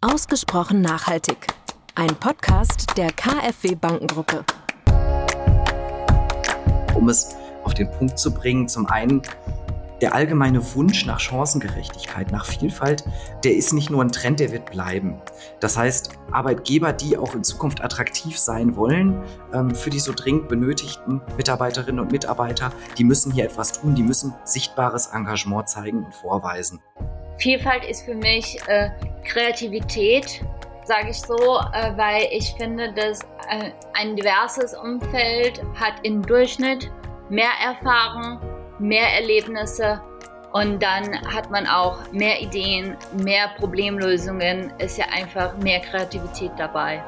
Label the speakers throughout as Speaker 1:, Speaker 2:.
Speaker 1: Ausgesprochen nachhaltig. Ein Podcast der KfW Bankengruppe.
Speaker 2: Um es auf den Punkt zu bringen, zum einen der allgemeine Wunsch nach Chancengerechtigkeit, nach Vielfalt, der ist nicht nur ein Trend, der wird bleiben. Das heißt, Arbeitgeber, die auch in Zukunft attraktiv sein wollen ähm, für die so dringend benötigten Mitarbeiterinnen und Mitarbeiter, die müssen hier etwas tun, die müssen sichtbares Engagement zeigen und vorweisen.
Speaker 3: Vielfalt ist für mich äh, Kreativität, sage ich so, äh, weil ich finde, dass äh, ein diverses Umfeld hat im Durchschnitt mehr Erfahrung, mehr Erlebnisse und dann hat man auch mehr Ideen, mehr Problemlösungen, ist ja einfach mehr Kreativität dabei.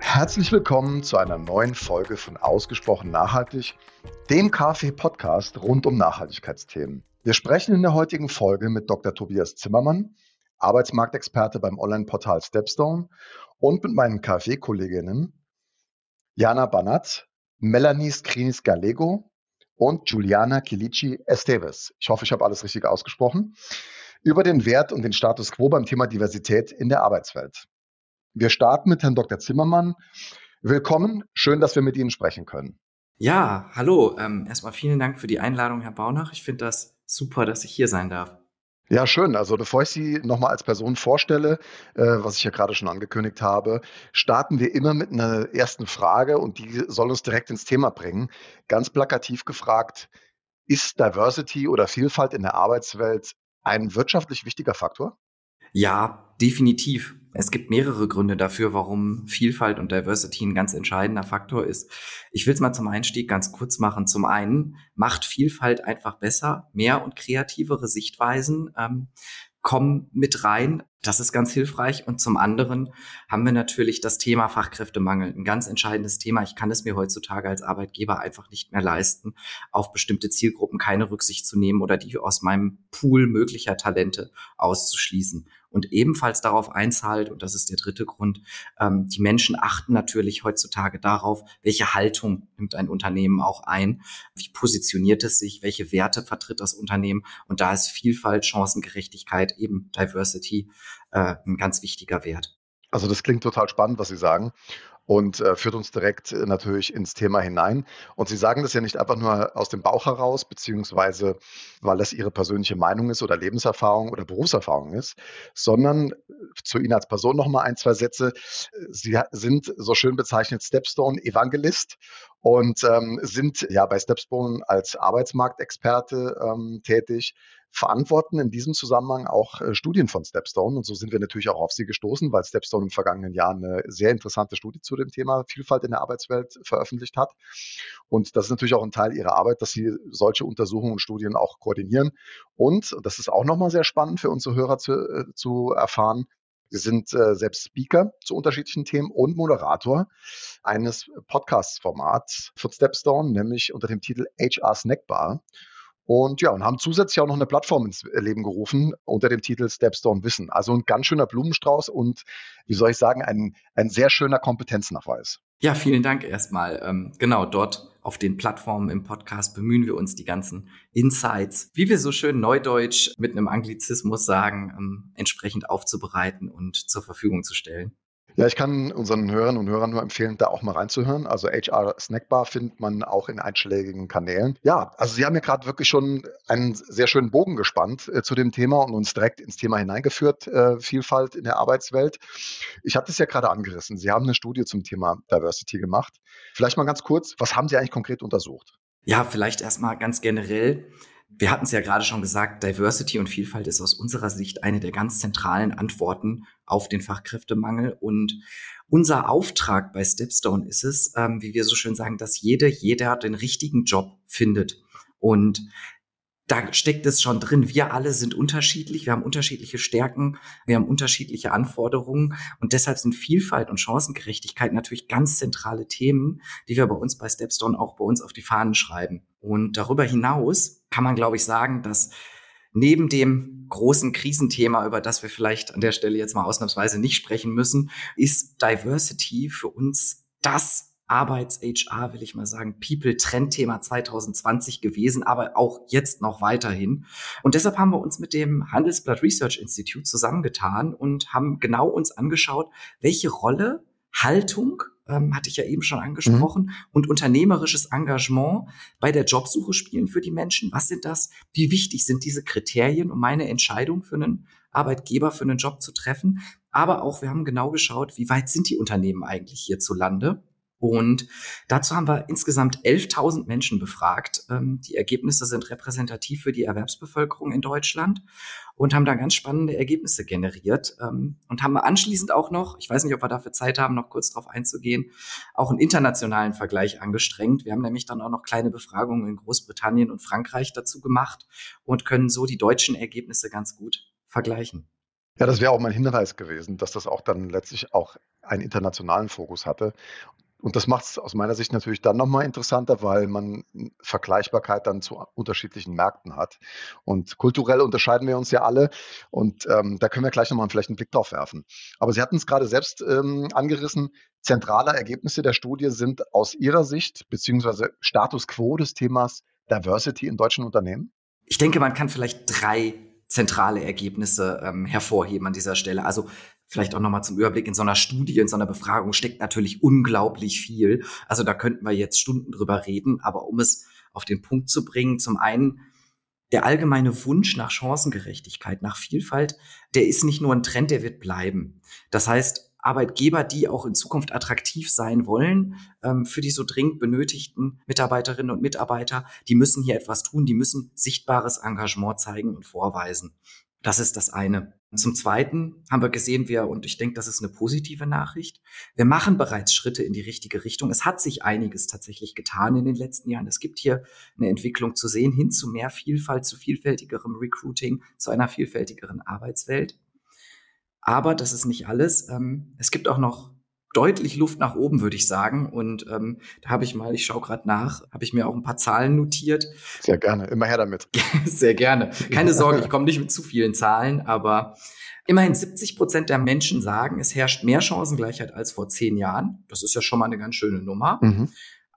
Speaker 4: Herzlich willkommen zu einer neuen Folge von Ausgesprochen Nachhaltig, dem KfW-Podcast rund um Nachhaltigkeitsthemen. Wir sprechen in der heutigen Folge mit Dr. Tobias Zimmermann, Arbeitsmarktexperte beim Online-Portal Stepstone und mit meinen KfW-Kolleginnen Jana Banat, Melanie Skrinis-Gallego und Juliana Kilici Esteves. Ich hoffe, ich habe alles richtig ausgesprochen. Über den Wert und den Status quo beim Thema Diversität in der Arbeitswelt. Wir starten mit Herrn Dr. Zimmermann. Willkommen, schön, dass wir mit Ihnen sprechen können.
Speaker 2: Ja, hallo. Ähm, erstmal vielen Dank für die Einladung, Herr Baunach. Ich finde das super, dass ich hier sein darf.
Speaker 4: Ja, schön. Also bevor ich Sie nochmal als Person vorstelle, äh, was ich ja gerade schon angekündigt habe, starten wir immer mit einer ersten Frage und die soll uns direkt ins Thema bringen. Ganz plakativ gefragt, ist Diversity oder Vielfalt in der Arbeitswelt ein wirtschaftlich wichtiger Faktor?
Speaker 2: Ja, definitiv. Es gibt mehrere Gründe dafür, warum Vielfalt und Diversity ein ganz entscheidender Faktor ist. Ich will es mal zum Einstieg ganz kurz machen. Zum einen macht Vielfalt einfach besser, mehr und kreativere Sichtweisen. Ähm, kommen mit rein. Das ist ganz hilfreich. Und zum anderen haben wir natürlich das Thema Fachkräftemangel. Ein ganz entscheidendes Thema. Ich kann es mir heutzutage als Arbeitgeber einfach nicht mehr leisten, auf bestimmte Zielgruppen keine Rücksicht zu nehmen oder die aus meinem Pool möglicher Talente auszuschließen und ebenfalls darauf einzahlt, und das ist der dritte Grund, ähm, die Menschen achten natürlich heutzutage darauf, welche Haltung nimmt ein Unternehmen auch ein, wie positioniert es sich, welche Werte vertritt das Unternehmen und da ist Vielfalt, Chancengerechtigkeit, eben Diversity äh, ein ganz wichtiger Wert.
Speaker 4: Also das klingt total spannend, was Sie sagen und äh, führt uns direkt äh, natürlich ins Thema hinein. Und Sie sagen das ja nicht einfach nur aus dem Bauch heraus, beziehungsweise weil das Ihre persönliche Meinung ist oder Lebenserfahrung oder Berufserfahrung ist, sondern äh, zu Ihnen als Person nochmal ein, zwei Sätze. Sie sind so schön bezeichnet Stepstone Evangelist und ähm, sind ja bei Stepstone als Arbeitsmarktexperte ähm, tätig verantworten in diesem Zusammenhang auch äh, Studien von Stepstone. Und so sind wir natürlich auch auf sie gestoßen, weil Stepstone im vergangenen Jahr eine sehr interessante Studie zu dem Thema Vielfalt in der Arbeitswelt veröffentlicht hat. Und das ist natürlich auch ein Teil ihrer Arbeit, dass sie solche Untersuchungen und Studien auch koordinieren. Und, das ist auch nochmal sehr spannend für unsere Hörer zu, äh, zu erfahren, Sie sind äh, selbst Speaker zu unterschiedlichen Themen und Moderator eines Podcast-Formats von Stepstone, nämlich unter dem Titel HR Snackbar. Und ja, und haben zusätzlich auch noch eine Plattform ins Leben gerufen unter dem Titel Stepstone Wissen. Also ein ganz schöner Blumenstrauß und wie soll ich sagen, ein, ein sehr schöner Kompetenznachweis.
Speaker 2: Ja, vielen Dank erstmal. Ähm, genau, dort auf den Plattformen im Podcast bemühen wir uns, die ganzen Insights, wie wir so schön neudeutsch mit einem Anglizismus sagen, ähm, entsprechend aufzubereiten und zur Verfügung zu stellen.
Speaker 4: Ja, ich kann unseren Hörern und Hörern nur empfehlen, da auch mal reinzuhören. Also HR Snackbar findet man auch in einschlägigen Kanälen. Ja, also Sie haben ja gerade wirklich schon einen sehr schönen Bogen gespannt äh, zu dem Thema und uns direkt ins Thema hineingeführt, äh, Vielfalt in der Arbeitswelt. Ich hatte es ja gerade angerissen. Sie haben eine Studie zum Thema Diversity gemacht. Vielleicht mal ganz kurz, was haben Sie eigentlich konkret untersucht?
Speaker 2: Ja, vielleicht erstmal ganz generell. Wir hatten es ja gerade schon gesagt, Diversity und Vielfalt ist aus unserer Sicht eine der ganz zentralen Antworten auf den Fachkräftemangel. Und unser Auftrag bei Stepstone ist es, ähm, wie wir so schön sagen, dass jede, jeder den richtigen Job findet. Und da steckt es schon drin. Wir alle sind unterschiedlich, wir haben unterschiedliche Stärken, wir haben unterschiedliche Anforderungen und deshalb sind Vielfalt und Chancengerechtigkeit natürlich ganz zentrale Themen, die wir bei uns bei Stepstone auch bei uns auf die Fahnen schreiben. Und darüber hinaus kann man, glaube ich, sagen, dass neben dem großen Krisenthema, über das wir vielleicht an der Stelle jetzt mal ausnahmsweise nicht sprechen müssen, ist Diversity für uns das Arbeits-HR, will ich mal sagen, People-Trendthema 2020 gewesen, aber auch jetzt noch weiterhin. Und deshalb haben wir uns mit dem Handelsblatt Research Institute zusammengetan und haben genau uns angeschaut, welche Rolle Haltung ähm, hatte ich ja eben schon angesprochen, mhm. und unternehmerisches Engagement bei der Jobsuche spielen für die Menschen. Was sind das? Wie wichtig sind diese Kriterien, um meine Entscheidung für einen Arbeitgeber, für einen Job zu treffen? Aber auch, wir haben genau geschaut, wie weit sind die Unternehmen eigentlich hierzulande? Und dazu haben wir insgesamt 11.000 Menschen befragt. Ähm, die Ergebnisse sind repräsentativ für die Erwerbsbevölkerung in Deutschland und haben da ganz spannende Ergebnisse generiert ähm, und haben anschließend auch noch, ich weiß nicht, ob wir dafür Zeit haben, noch kurz darauf einzugehen, auch einen internationalen Vergleich angestrengt. Wir haben nämlich dann auch noch kleine Befragungen in Großbritannien und Frankreich dazu gemacht und können so die deutschen Ergebnisse ganz gut vergleichen.
Speaker 4: Ja, das wäre auch mein Hinweis gewesen, dass das auch dann letztlich auch einen internationalen Fokus hatte. Und das macht es aus meiner Sicht natürlich dann nochmal interessanter, weil man Vergleichbarkeit dann zu unterschiedlichen Märkten hat. Und kulturell unterscheiden wir uns ja alle. Und ähm, da können wir gleich nochmal vielleicht einen Blick drauf werfen. Aber Sie hatten es gerade selbst ähm, angerissen. Zentrale Ergebnisse der Studie sind aus Ihrer Sicht, beziehungsweise Status quo des Themas Diversity in deutschen Unternehmen?
Speaker 2: Ich denke, man kann vielleicht drei zentrale Ergebnisse ähm, hervorheben an dieser Stelle. Also vielleicht auch nochmal zum Überblick, in so einer Studie, in so einer Befragung steckt natürlich unglaublich viel. Also da könnten wir jetzt Stunden drüber reden, aber um es auf den Punkt zu bringen, zum einen der allgemeine Wunsch nach Chancengerechtigkeit, nach Vielfalt, der ist nicht nur ein Trend, der wird bleiben. Das heißt, Arbeitgeber, die auch in Zukunft attraktiv sein wollen ähm, für die so dringend benötigten Mitarbeiterinnen und Mitarbeiter, die müssen hier etwas tun, die müssen sichtbares Engagement zeigen und vorweisen. Das ist das eine. Zum Zweiten haben wir gesehen, wir, und ich denke, das ist eine positive Nachricht, wir machen bereits Schritte in die richtige Richtung. Es hat sich einiges tatsächlich getan in den letzten Jahren. Es gibt hier eine Entwicklung zu sehen hin zu mehr Vielfalt, zu vielfältigerem Recruiting, zu einer vielfältigeren Arbeitswelt. Aber das ist nicht alles. Ähm, es gibt auch noch deutlich Luft nach oben, würde ich sagen. Und ähm, da habe ich mal, ich schaue gerade nach, habe ich mir auch ein paar Zahlen notiert.
Speaker 4: Sehr gerne, immer her damit.
Speaker 2: Sehr gerne. Keine Sorge, ich komme nicht mit zu vielen Zahlen, aber immerhin 70 Prozent der Menschen sagen, es herrscht mehr Chancengleichheit als vor zehn Jahren. Das ist ja schon mal eine ganz schöne Nummer. Mhm.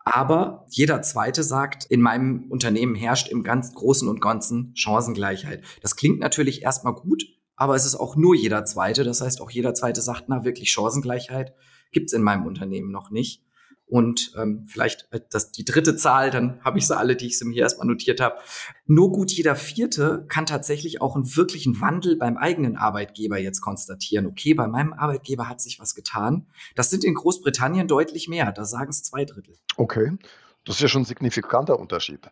Speaker 2: Aber jeder Zweite sagt, in meinem Unternehmen herrscht im ganz Großen und Ganzen Chancengleichheit. Das klingt natürlich erstmal gut, aber es ist auch nur jeder Zweite. Das heißt, auch jeder Zweite sagt, na, wirklich Chancengleichheit gibt's in meinem Unternehmen noch nicht. Und ähm, vielleicht äh, das, die dritte Zahl, dann habe ich sie alle, die ich sie mir hier erstmal notiert habe. Nur gut jeder Vierte kann tatsächlich auch einen wirklichen Wandel beim eigenen Arbeitgeber jetzt konstatieren. Okay, bei meinem Arbeitgeber hat sich was getan. Das sind in Großbritannien deutlich mehr. Da sagen es zwei Drittel.
Speaker 4: Okay, das ist ja schon ein signifikanter Unterschied.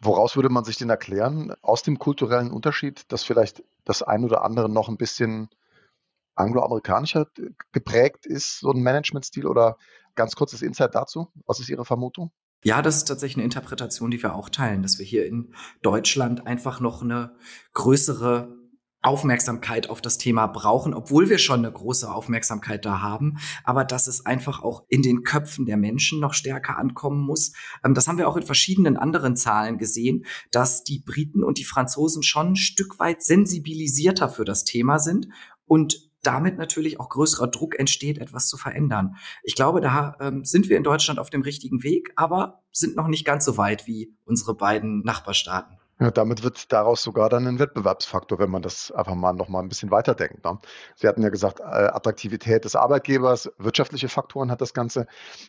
Speaker 4: Woraus würde man sich den erklären? Aus dem kulturellen Unterschied, dass vielleicht das ein oder andere noch ein bisschen angloamerikanischer geprägt ist, so ein Managementstil? Oder ganz kurzes Insight dazu. Was ist Ihre Vermutung?
Speaker 2: Ja, das ist tatsächlich eine Interpretation, die wir auch teilen, dass wir hier in Deutschland einfach noch eine größere Aufmerksamkeit auf das Thema brauchen, obwohl wir schon eine große Aufmerksamkeit da haben, aber dass es einfach auch in den Köpfen der Menschen noch stärker ankommen muss. Ähm, das haben wir auch in verschiedenen anderen Zahlen gesehen, dass die Briten und die Franzosen schon ein Stück weit sensibilisierter für das Thema sind und damit natürlich auch größerer Druck entsteht, etwas zu verändern. Ich glaube, da ähm, sind wir in Deutschland auf dem richtigen Weg, aber sind noch nicht ganz so weit wie unsere beiden Nachbarstaaten.
Speaker 4: Ja, damit wird daraus sogar dann ein Wettbewerbsfaktor, wenn man das einfach mal noch mal ein bisschen weiterdenkt. Ne? Sie hatten ja gesagt, äh, Attraktivität des Arbeitgebers, wirtschaftliche Faktoren hat das Ganze.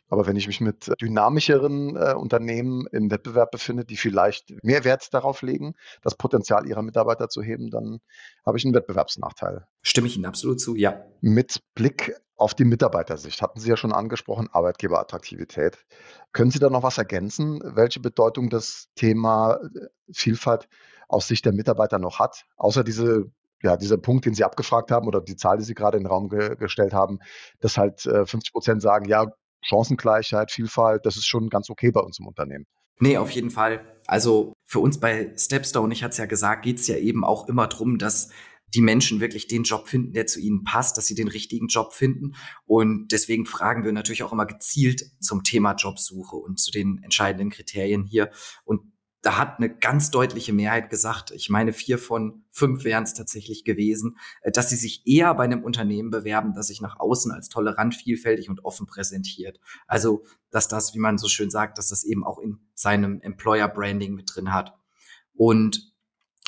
Speaker 4: Aber wenn ich mich mit dynamischeren äh, Unternehmen im Wettbewerb befinde, die vielleicht mehr Wert darauf legen, das Potenzial ihrer Mitarbeiter zu heben, dann habe ich einen Wettbewerbsnachteil.
Speaker 2: Stimme ich Ihnen absolut zu, ja.
Speaker 4: Mit Blick auf die Mitarbeitersicht hatten Sie ja schon angesprochen, Arbeitgeberattraktivität. Können Sie da noch was ergänzen, welche Bedeutung das Thema äh, Vielfalt aus Sicht der Mitarbeiter noch hat, außer diese ja, dieser Punkt, den Sie abgefragt haben oder die Zahl, die Sie gerade in den Raum ge gestellt haben, dass halt äh, 50 Prozent sagen, ja, Chancengleichheit, Vielfalt, das ist schon ganz okay bei uns im Unternehmen.
Speaker 2: Nee, auf jeden Fall. Also für uns bei Stepstone, ich hatte es ja gesagt, geht es ja eben auch immer drum, dass die Menschen wirklich den Job finden, der zu ihnen passt, dass sie den richtigen Job finden. Und deswegen fragen wir natürlich auch immer gezielt zum Thema Jobsuche und zu den entscheidenden Kriterien hier. Und da hat eine ganz deutliche Mehrheit gesagt, ich meine vier von fünf wären es tatsächlich gewesen, äh, dass sie sich eher bei einem Unternehmen bewerben, das sich nach außen als tolerant, vielfältig und offen präsentiert. Also, dass das, wie man so schön sagt, dass das eben auch in seinem Employer Branding mit drin hat. Und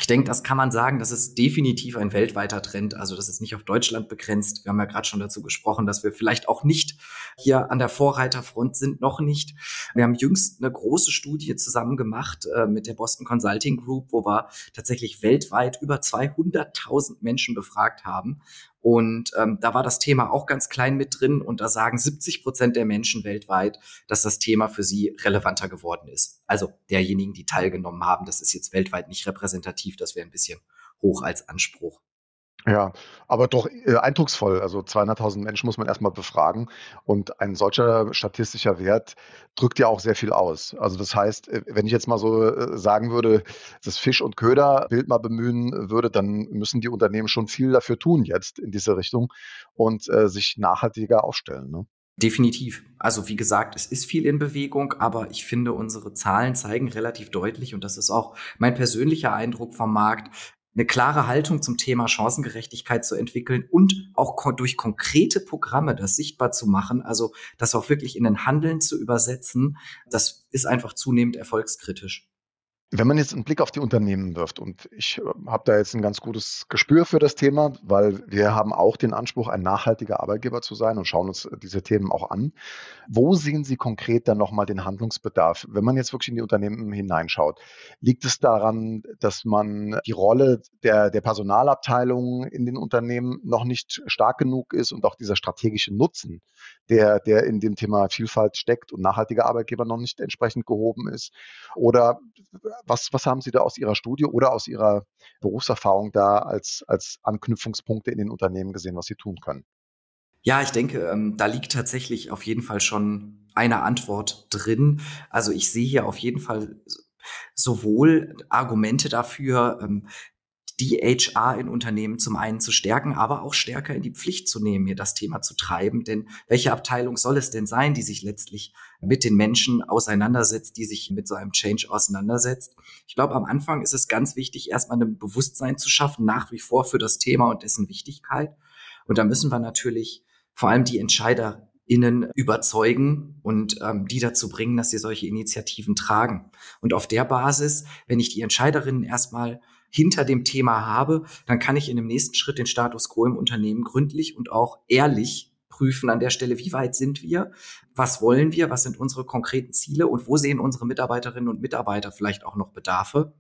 Speaker 2: ich denke, das kann man sagen, das ist definitiv ein weltweiter Trend. Also das ist nicht auf Deutschland begrenzt. Wir haben ja gerade schon dazu gesprochen, dass wir vielleicht auch nicht hier an der Vorreiterfront sind, noch nicht. Wir haben jüngst eine große Studie zusammen gemacht äh, mit der Boston Consulting Group, wo wir tatsächlich weltweit über 200.000 Menschen befragt haben. Und ähm, da war das Thema auch ganz klein mit drin und da sagen 70 Prozent der Menschen weltweit, dass das Thema für sie relevanter geworden ist. Also derjenigen, die teilgenommen haben, das ist jetzt weltweit nicht repräsentativ, das wäre ein bisschen hoch als Anspruch.
Speaker 4: Ja, aber doch äh, eindrucksvoll. Also 200.000 Menschen muss man erstmal befragen und ein solcher statistischer Wert drückt ja auch sehr viel aus. Also das heißt, äh, wenn ich jetzt mal so äh, sagen würde, das Fisch- und Köder-Bild mal bemühen würde, dann müssen die Unternehmen schon viel dafür tun jetzt in diese Richtung und äh, sich nachhaltiger aufstellen. Ne?
Speaker 2: Definitiv. Also wie gesagt, es ist viel in Bewegung, aber ich finde, unsere Zahlen zeigen relativ deutlich, und das ist auch mein persönlicher Eindruck vom Markt, eine klare Haltung zum Thema Chancengerechtigkeit zu entwickeln und auch durch konkrete Programme das sichtbar zu machen, also das auch wirklich in den Handeln zu übersetzen, das ist einfach zunehmend erfolgskritisch.
Speaker 4: Wenn man jetzt einen Blick auf die Unternehmen wirft, und ich äh, habe da jetzt ein ganz gutes Gespür für das Thema, weil wir haben auch den Anspruch, ein nachhaltiger Arbeitgeber zu sein und schauen uns diese Themen auch an. Wo sehen Sie konkret dann nochmal den Handlungsbedarf? Wenn man jetzt wirklich in die Unternehmen hineinschaut, liegt es daran, dass man die Rolle der, der Personalabteilung in den Unternehmen noch nicht stark genug ist und auch dieser strategische Nutzen, der, der in dem Thema Vielfalt steckt und nachhaltiger Arbeitgeber noch nicht entsprechend gehoben ist? Oder was, was haben Sie da aus Ihrer Studie oder aus Ihrer Berufserfahrung da als, als Anknüpfungspunkte in den Unternehmen gesehen, was Sie tun können?
Speaker 2: Ja, ich denke, ähm, da liegt tatsächlich auf jeden Fall schon eine Antwort drin. Also ich sehe hier auf jeden Fall sowohl Argumente dafür, ähm, die HR in Unternehmen zum einen zu stärken, aber auch stärker in die Pflicht zu nehmen, hier das Thema zu treiben. Denn welche Abteilung soll es denn sein, die sich letztlich mit den Menschen auseinandersetzt, die sich mit so einem Change auseinandersetzt? Ich glaube, am Anfang ist es ganz wichtig, erstmal ein Bewusstsein zu schaffen, nach wie vor für das Thema und dessen Wichtigkeit. Und da müssen wir natürlich vor allem die EntscheiderInnen überzeugen und ähm, die dazu bringen, dass sie solche Initiativen tragen. Und auf der Basis, wenn ich die Entscheiderinnen erstmal hinter dem Thema habe, dann kann ich in dem nächsten Schritt den Status quo im Unternehmen gründlich und auch ehrlich prüfen an der Stelle, wie weit sind wir, was wollen wir, was sind unsere konkreten Ziele und wo sehen unsere Mitarbeiterinnen und Mitarbeiter vielleicht auch noch Bedarfe.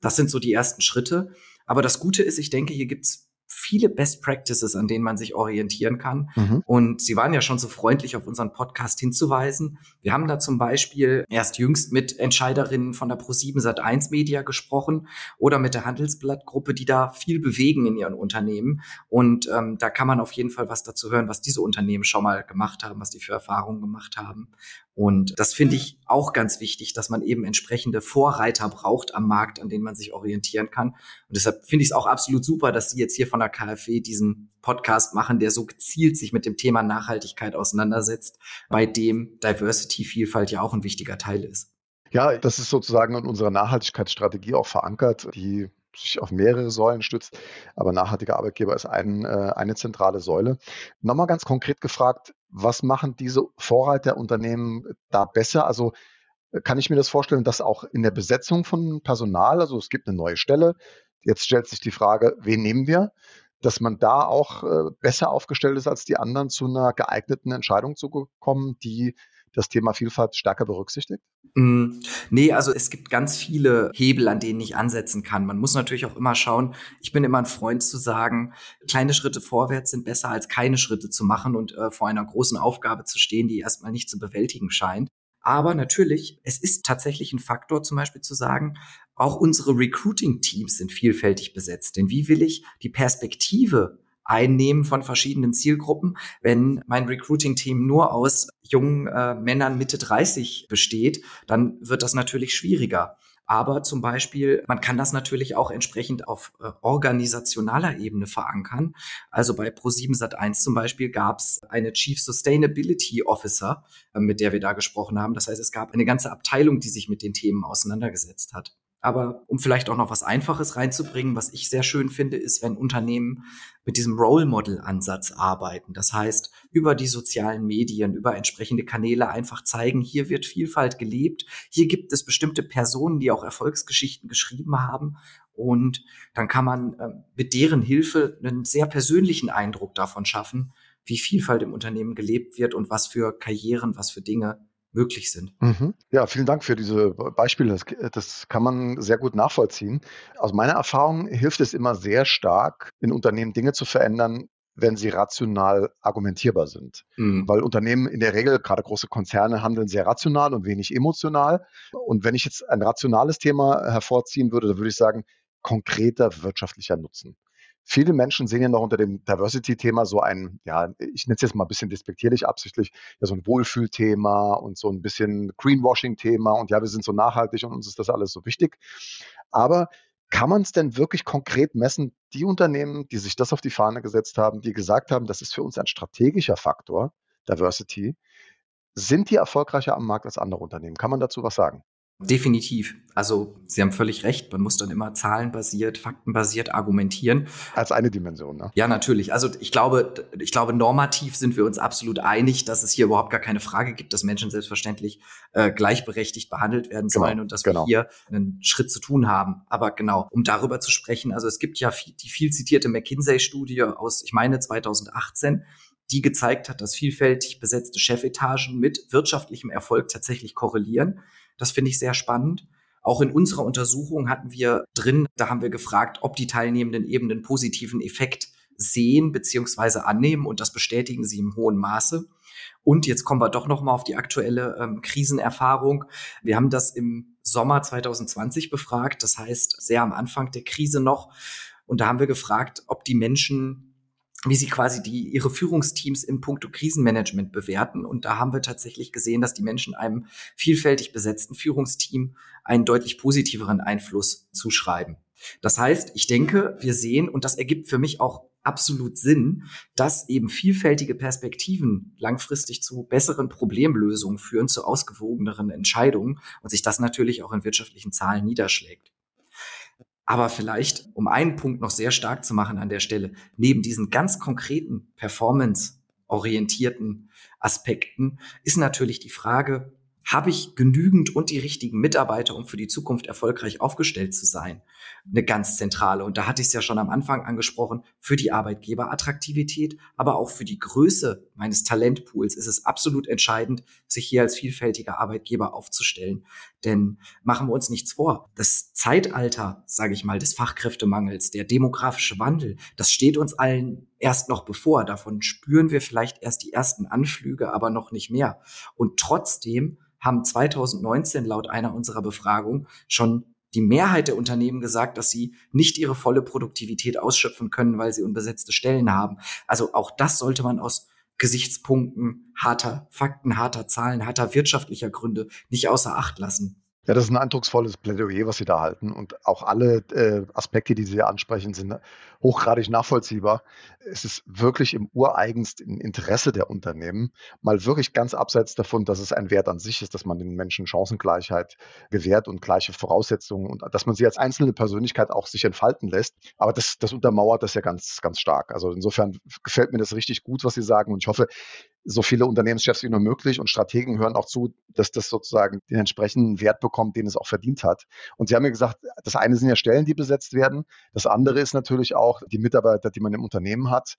Speaker 2: Das sind so die ersten Schritte. Aber das Gute ist, ich denke, hier gibt's viele Best Practices, an denen man sich orientieren kann. Mhm. Und Sie waren ja schon so freundlich, auf unseren Podcast hinzuweisen. Wir haben da zum Beispiel erst jüngst mit Entscheiderinnen von der Pro7 Sat1 Media gesprochen oder mit der Handelsblattgruppe, die da viel bewegen in ihren Unternehmen. Und ähm, da kann man auf jeden Fall was dazu hören, was diese Unternehmen schon mal gemacht haben, was die für Erfahrungen gemacht haben. Und das finde ich auch ganz wichtig, dass man eben entsprechende Vorreiter braucht am Markt, an denen man sich orientieren kann. Und deshalb finde ich es auch absolut super, dass Sie jetzt hier von der KfW diesen Podcast machen, der so gezielt sich mit dem Thema Nachhaltigkeit auseinandersetzt, bei dem Diversity, Vielfalt ja auch ein wichtiger Teil ist.
Speaker 4: Ja, das ist sozusagen in unserer Nachhaltigkeitsstrategie auch verankert, die sich auf mehrere Säulen stützt. Aber nachhaltiger Arbeitgeber ist ein, äh, eine zentrale Säule. Nochmal ganz konkret gefragt, was machen diese Vorreiterunternehmen da besser? Also äh, kann ich mir das vorstellen, dass auch in der Besetzung von Personal, also es gibt eine neue Stelle, jetzt stellt sich die Frage, wen nehmen wir? Dass man da auch äh, besser aufgestellt ist als die anderen, zu einer geeigneten Entscheidung zu kommen, die das Thema Vielfalt stärker berücksichtigt?
Speaker 2: Mm, nee, also es gibt ganz viele Hebel, an denen ich ansetzen kann. Man muss natürlich auch immer schauen, ich bin immer ein Freund zu sagen, kleine Schritte vorwärts sind besser als keine Schritte zu machen und äh, vor einer großen Aufgabe zu stehen, die erstmal nicht zu bewältigen scheint. Aber natürlich, es ist tatsächlich ein Faktor, zum Beispiel zu sagen, auch unsere Recruiting-Teams sind vielfältig besetzt. Denn wie will ich die Perspektive Einnehmen von verschiedenen Zielgruppen. Wenn mein Recruiting-Team nur aus jungen äh, Männern Mitte 30 besteht, dann wird das natürlich schwieriger. Aber zum Beispiel, man kann das natürlich auch entsprechend auf äh, organisationaler Ebene verankern. Also bei Pro7 Sat1 zum Beispiel gab es eine Chief Sustainability Officer, äh, mit der wir da gesprochen haben. Das heißt, es gab eine ganze Abteilung, die sich mit den Themen auseinandergesetzt hat. Aber um vielleicht auch noch was Einfaches reinzubringen, was ich sehr schön finde, ist, wenn Unternehmen mit diesem Role Model Ansatz arbeiten. Das heißt, über die sozialen Medien, über entsprechende Kanäle einfach zeigen, hier wird Vielfalt gelebt. Hier gibt es bestimmte Personen, die auch Erfolgsgeschichten geschrieben haben. Und dann kann man äh, mit deren Hilfe einen sehr persönlichen Eindruck davon schaffen, wie Vielfalt im Unternehmen gelebt wird und was für Karrieren, was für Dinge möglich sind.
Speaker 4: Mhm. Ja, vielen Dank für diese Beispiele. Das, das, kann man sehr gut nachvollziehen. Aus meiner Erfahrung hilft es immer sehr stark, in Unternehmen Dinge zu verändern, wenn sie rational argumentierbar sind. Mhm. Weil Unternehmen in der Regel, gerade große Konzerne, handeln sehr rational und wenig emotional. Und wenn ich jetzt ein rationales Thema hervorziehen würde, dann würde ich sagen, konkreter wirtschaftlicher Nutzen. Viele Menschen sehen ja noch unter dem Diversity-Thema so ein, ja, ich nenne es jetzt mal ein bisschen despektierlich absichtlich, ja, so ein Wohlfühlthema und so ein bisschen Greenwashing-Thema und ja, wir sind so nachhaltig und uns ist das alles so wichtig. Aber kann man es denn wirklich konkret messen, die Unternehmen, die sich das auf die Fahne gesetzt haben, die gesagt haben, das ist für uns ein strategischer Faktor, Diversity, sind die erfolgreicher am Markt als andere Unternehmen? Kann man dazu was sagen?
Speaker 2: Definitiv. Also Sie haben völlig recht. Man muss dann immer zahlenbasiert, faktenbasiert argumentieren.
Speaker 4: Als eine Dimension, ne?
Speaker 2: Ja, natürlich. Also ich glaube, ich glaube, normativ sind wir uns absolut einig, dass es hier überhaupt gar keine Frage gibt, dass Menschen selbstverständlich äh, gleichberechtigt behandelt werden genau, sollen und dass genau. wir hier einen Schritt zu tun haben. Aber genau, um darüber zu sprechen, also es gibt ja viel, die viel zitierte McKinsey-Studie aus, ich meine, 2018, die gezeigt hat, dass vielfältig besetzte Chefetagen mit wirtschaftlichem Erfolg tatsächlich korrelieren. Das finde ich sehr spannend. Auch in unserer Untersuchung hatten wir drin, da haben wir gefragt, ob die Teilnehmenden eben einen positiven Effekt sehen bzw. annehmen und das bestätigen sie im hohen Maße. Und jetzt kommen wir doch noch mal auf die aktuelle ähm, Krisenerfahrung. Wir haben das im Sommer 2020 befragt, das heißt sehr am Anfang der Krise noch. Und da haben wir gefragt, ob die Menschen wie sie quasi die, ihre Führungsteams in puncto Krisenmanagement bewerten. Und da haben wir tatsächlich gesehen, dass die Menschen einem vielfältig besetzten Führungsteam einen deutlich positiveren Einfluss zuschreiben. Das heißt, ich denke, wir sehen, und das ergibt für mich auch absolut Sinn, dass eben vielfältige Perspektiven langfristig zu besseren Problemlösungen führen, zu ausgewogeneren Entscheidungen und sich das natürlich auch in wirtschaftlichen Zahlen niederschlägt. Aber vielleicht, um einen Punkt noch sehr stark zu machen an der Stelle, neben diesen ganz konkreten performance-orientierten Aspekten ist natürlich die Frage, habe ich genügend und die richtigen Mitarbeiter, um für die Zukunft erfolgreich aufgestellt zu sein? Eine ganz zentrale. Und da hatte ich es ja schon am Anfang angesprochen, für die Arbeitgeberattraktivität, aber auch für die Größe meines Talentpools ist es absolut entscheidend, sich hier als vielfältiger Arbeitgeber aufzustellen. Denn machen wir uns nichts vor. Das Zeitalter, sage ich mal, des Fachkräftemangels, der demografische Wandel, das steht uns allen erst noch bevor. Davon spüren wir vielleicht erst die ersten Anflüge, aber noch nicht mehr. Und trotzdem haben 2019 laut einer unserer Befragungen schon die Mehrheit der Unternehmen gesagt, dass sie nicht ihre volle Produktivität ausschöpfen können, weil sie unbesetzte Stellen haben. Also auch das sollte man aus Gesichtspunkten harter Fakten, harter Zahlen, harter wirtschaftlicher Gründe nicht außer Acht lassen.
Speaker 4: Ja, das ist ein eindrucksvolles Plädoyer, was Sie da halten. Und auch alle äh, Aspekte, die Sie ansprechen, sind hochgradig nachvollziehbar. Es ist wirklich im ureigensten Interesse der Unternehmen, mal wirklich ganz abseits davon, dass es ein Wert an sich ist, dass man den Menschen Chancengleichheit gewährt und gleiche Voraussetzungen und dass man sie als einzelne Persönlichkeit auch sich entfalten lässt. Aber das, das untermauert das ja ganz, ganz stark. Also insofern gefällt mir das richtig gut, was Sie sagen. Und ich hoffe, so viele Unternehmenschefs wie nur möglich und Strategen hören auch zu, dass das sozusagen den entsprechenden Wert bekommt, den es auch verdient hat. Und Sie haben ja gesagt, das eine sind ja Stellen, die besetzt werden. Das andere ist natürlich auch die Mitarbeiter, die man im Unternehmen hat,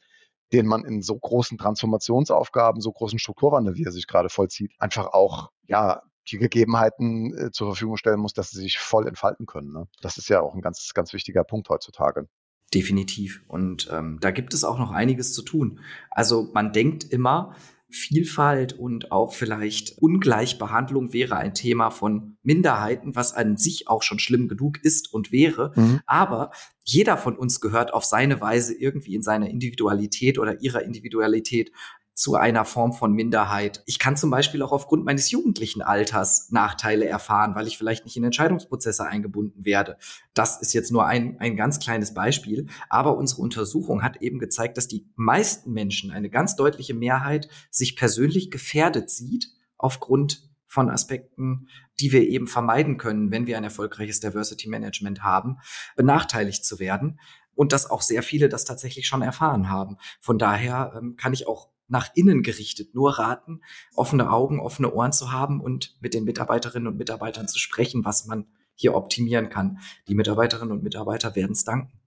Speaker 4: denen man in so großen Transformationsaufgaben, so großen Strukturwandel, wie er sich gerade vollzieht, einfach auch, ja, die Gegebenheiten äh, zur Verfügung stellen muss, dass sie sich voll entfalten können. Ne? Das ist ja auch ein ganz, ganz wichtiger Punkt heutzutage.
Speaker 2: Definitiv. Und ähm, da gibt es auch noch einiges zu tun. Also man denkt immer, Vielfalt und auch vielleicht Ungleichbehandlung wäre ein Thema von Minderheiten, was an sich auch schon schlimm genug ist und wäre. Mhm. Aber jeder von uns gehört auf seine Weise irgendwie in seiner Individualität oder ihrer Individualität zu einer Form von Minderheit. Ich kann zum Beispiel auch aufgrund meines jugendlichen Alters Nachteile erfahren, weil ich vielleicht nicht in Entscheidungsprozesse eingebunden werde. Das ist jetzt nur ein, ein ganz kleines Beispiel. Aber unsere Untersuchung hat eben gezeigt, dass die meisten Menschen, eine ganz deutliche Mehrheit, sich persönlich gefährdet sieht aufgrund von Aspekten, die wir eben vermeiden können, wenn wir ein erfolgreiches Diversity Management haben, benachteiligt zu werden. Und dass auch sehr viele das tatsächlich schon erfahren haben. Von daher ähm, kann ich auch nach innen gerichtet nur raten, offene Augen, offene Ohren zu haben und mit den Mitarbeiterinnen und Mitarbeitern zu sprechen, was man hier optimieren kann. Die Mitarbeiterinnen und Mitarbeiter werden es danken.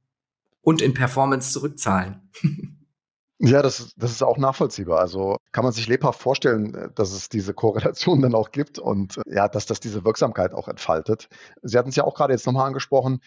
Speaker 2: Und in Performance zurückzahlen.
Speaker 4: Ja, das, das ist auch nachvollziehbar. Also kann man sich lebhaft vorstellen, äh, dass es diese Korrelation dann auch gibt und äh, ja, dass das diese Wirksamkeit auch entfaltet. Sie hatten es ja auch gerade jetzt nochmal angesprochen,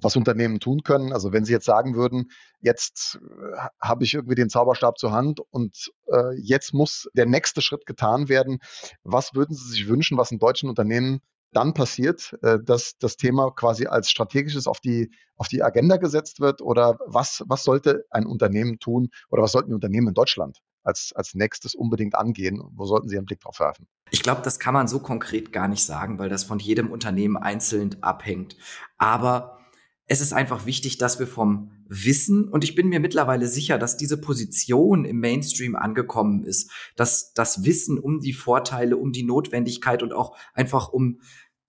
Speaker 4: was Unternehmen tun können. Also wenn Sie jetzt sagen würden, jetzt äh, habe ich irgendwie den Zauberstab zur Hand und äh, jetzt muss der nächste Schritt getan werden. Was würden Sie sich wünschen, was in deutschen Unternehmen dann passiert, äh, dass das Thema quasi als strategisches auf die, auf die Agenda gesetzt wird? Oder was, was sollte ein Unternehmen tun oder was sollten die Unternehmen in Deutschland als, als nächstes unbedingt angehen? Wo sollten sie einen Blick drauf werfen?
Speaker 2: Ich glaube, das kann man so konkret gar nicht sagen, weil das von jedem Unternehmen einzeln abhängt. Aber es ist einfach wichtig, dass wir vom Wissen, und ich bin mir mittlerweile sicher, dass diese Position im Mainstream angekommen ist, dass das Wissen um die Vorteile, um die Notwendigkeit und auch einfach um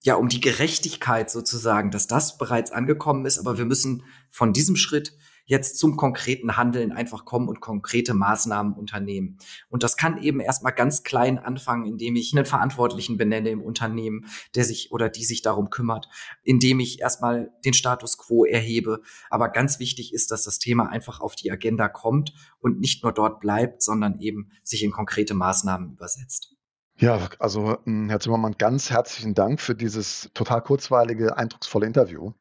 Speaker 2: ja, um die Gerechtigkeit sozusagen, dass das bereits angekommen ist. Aber wir müssen von diesem Schritt jetzt zum konkreten Handeln einfach kommen und konkrete Maßnahmen unternehmen. Und das kann eben erstmal ganz klein anfangen, indem ich einen Verantwortlichen benenne im Unternehmen, der sich oder die sich darum kümmert, indem ich erstmal den Status quo erhebe. Aber ganz wichtig ist, dass das Thema einfach auf die Agenda kommt und nicht nur dort bleibt, sondern eben sich in konkrete Maßnahmen übersetzt.
Speaker 4: Ja, also hm, Herr Zimmermann, ganz herzlichen Dank für dieses total kurzweilige, eindrucksvolle Interview.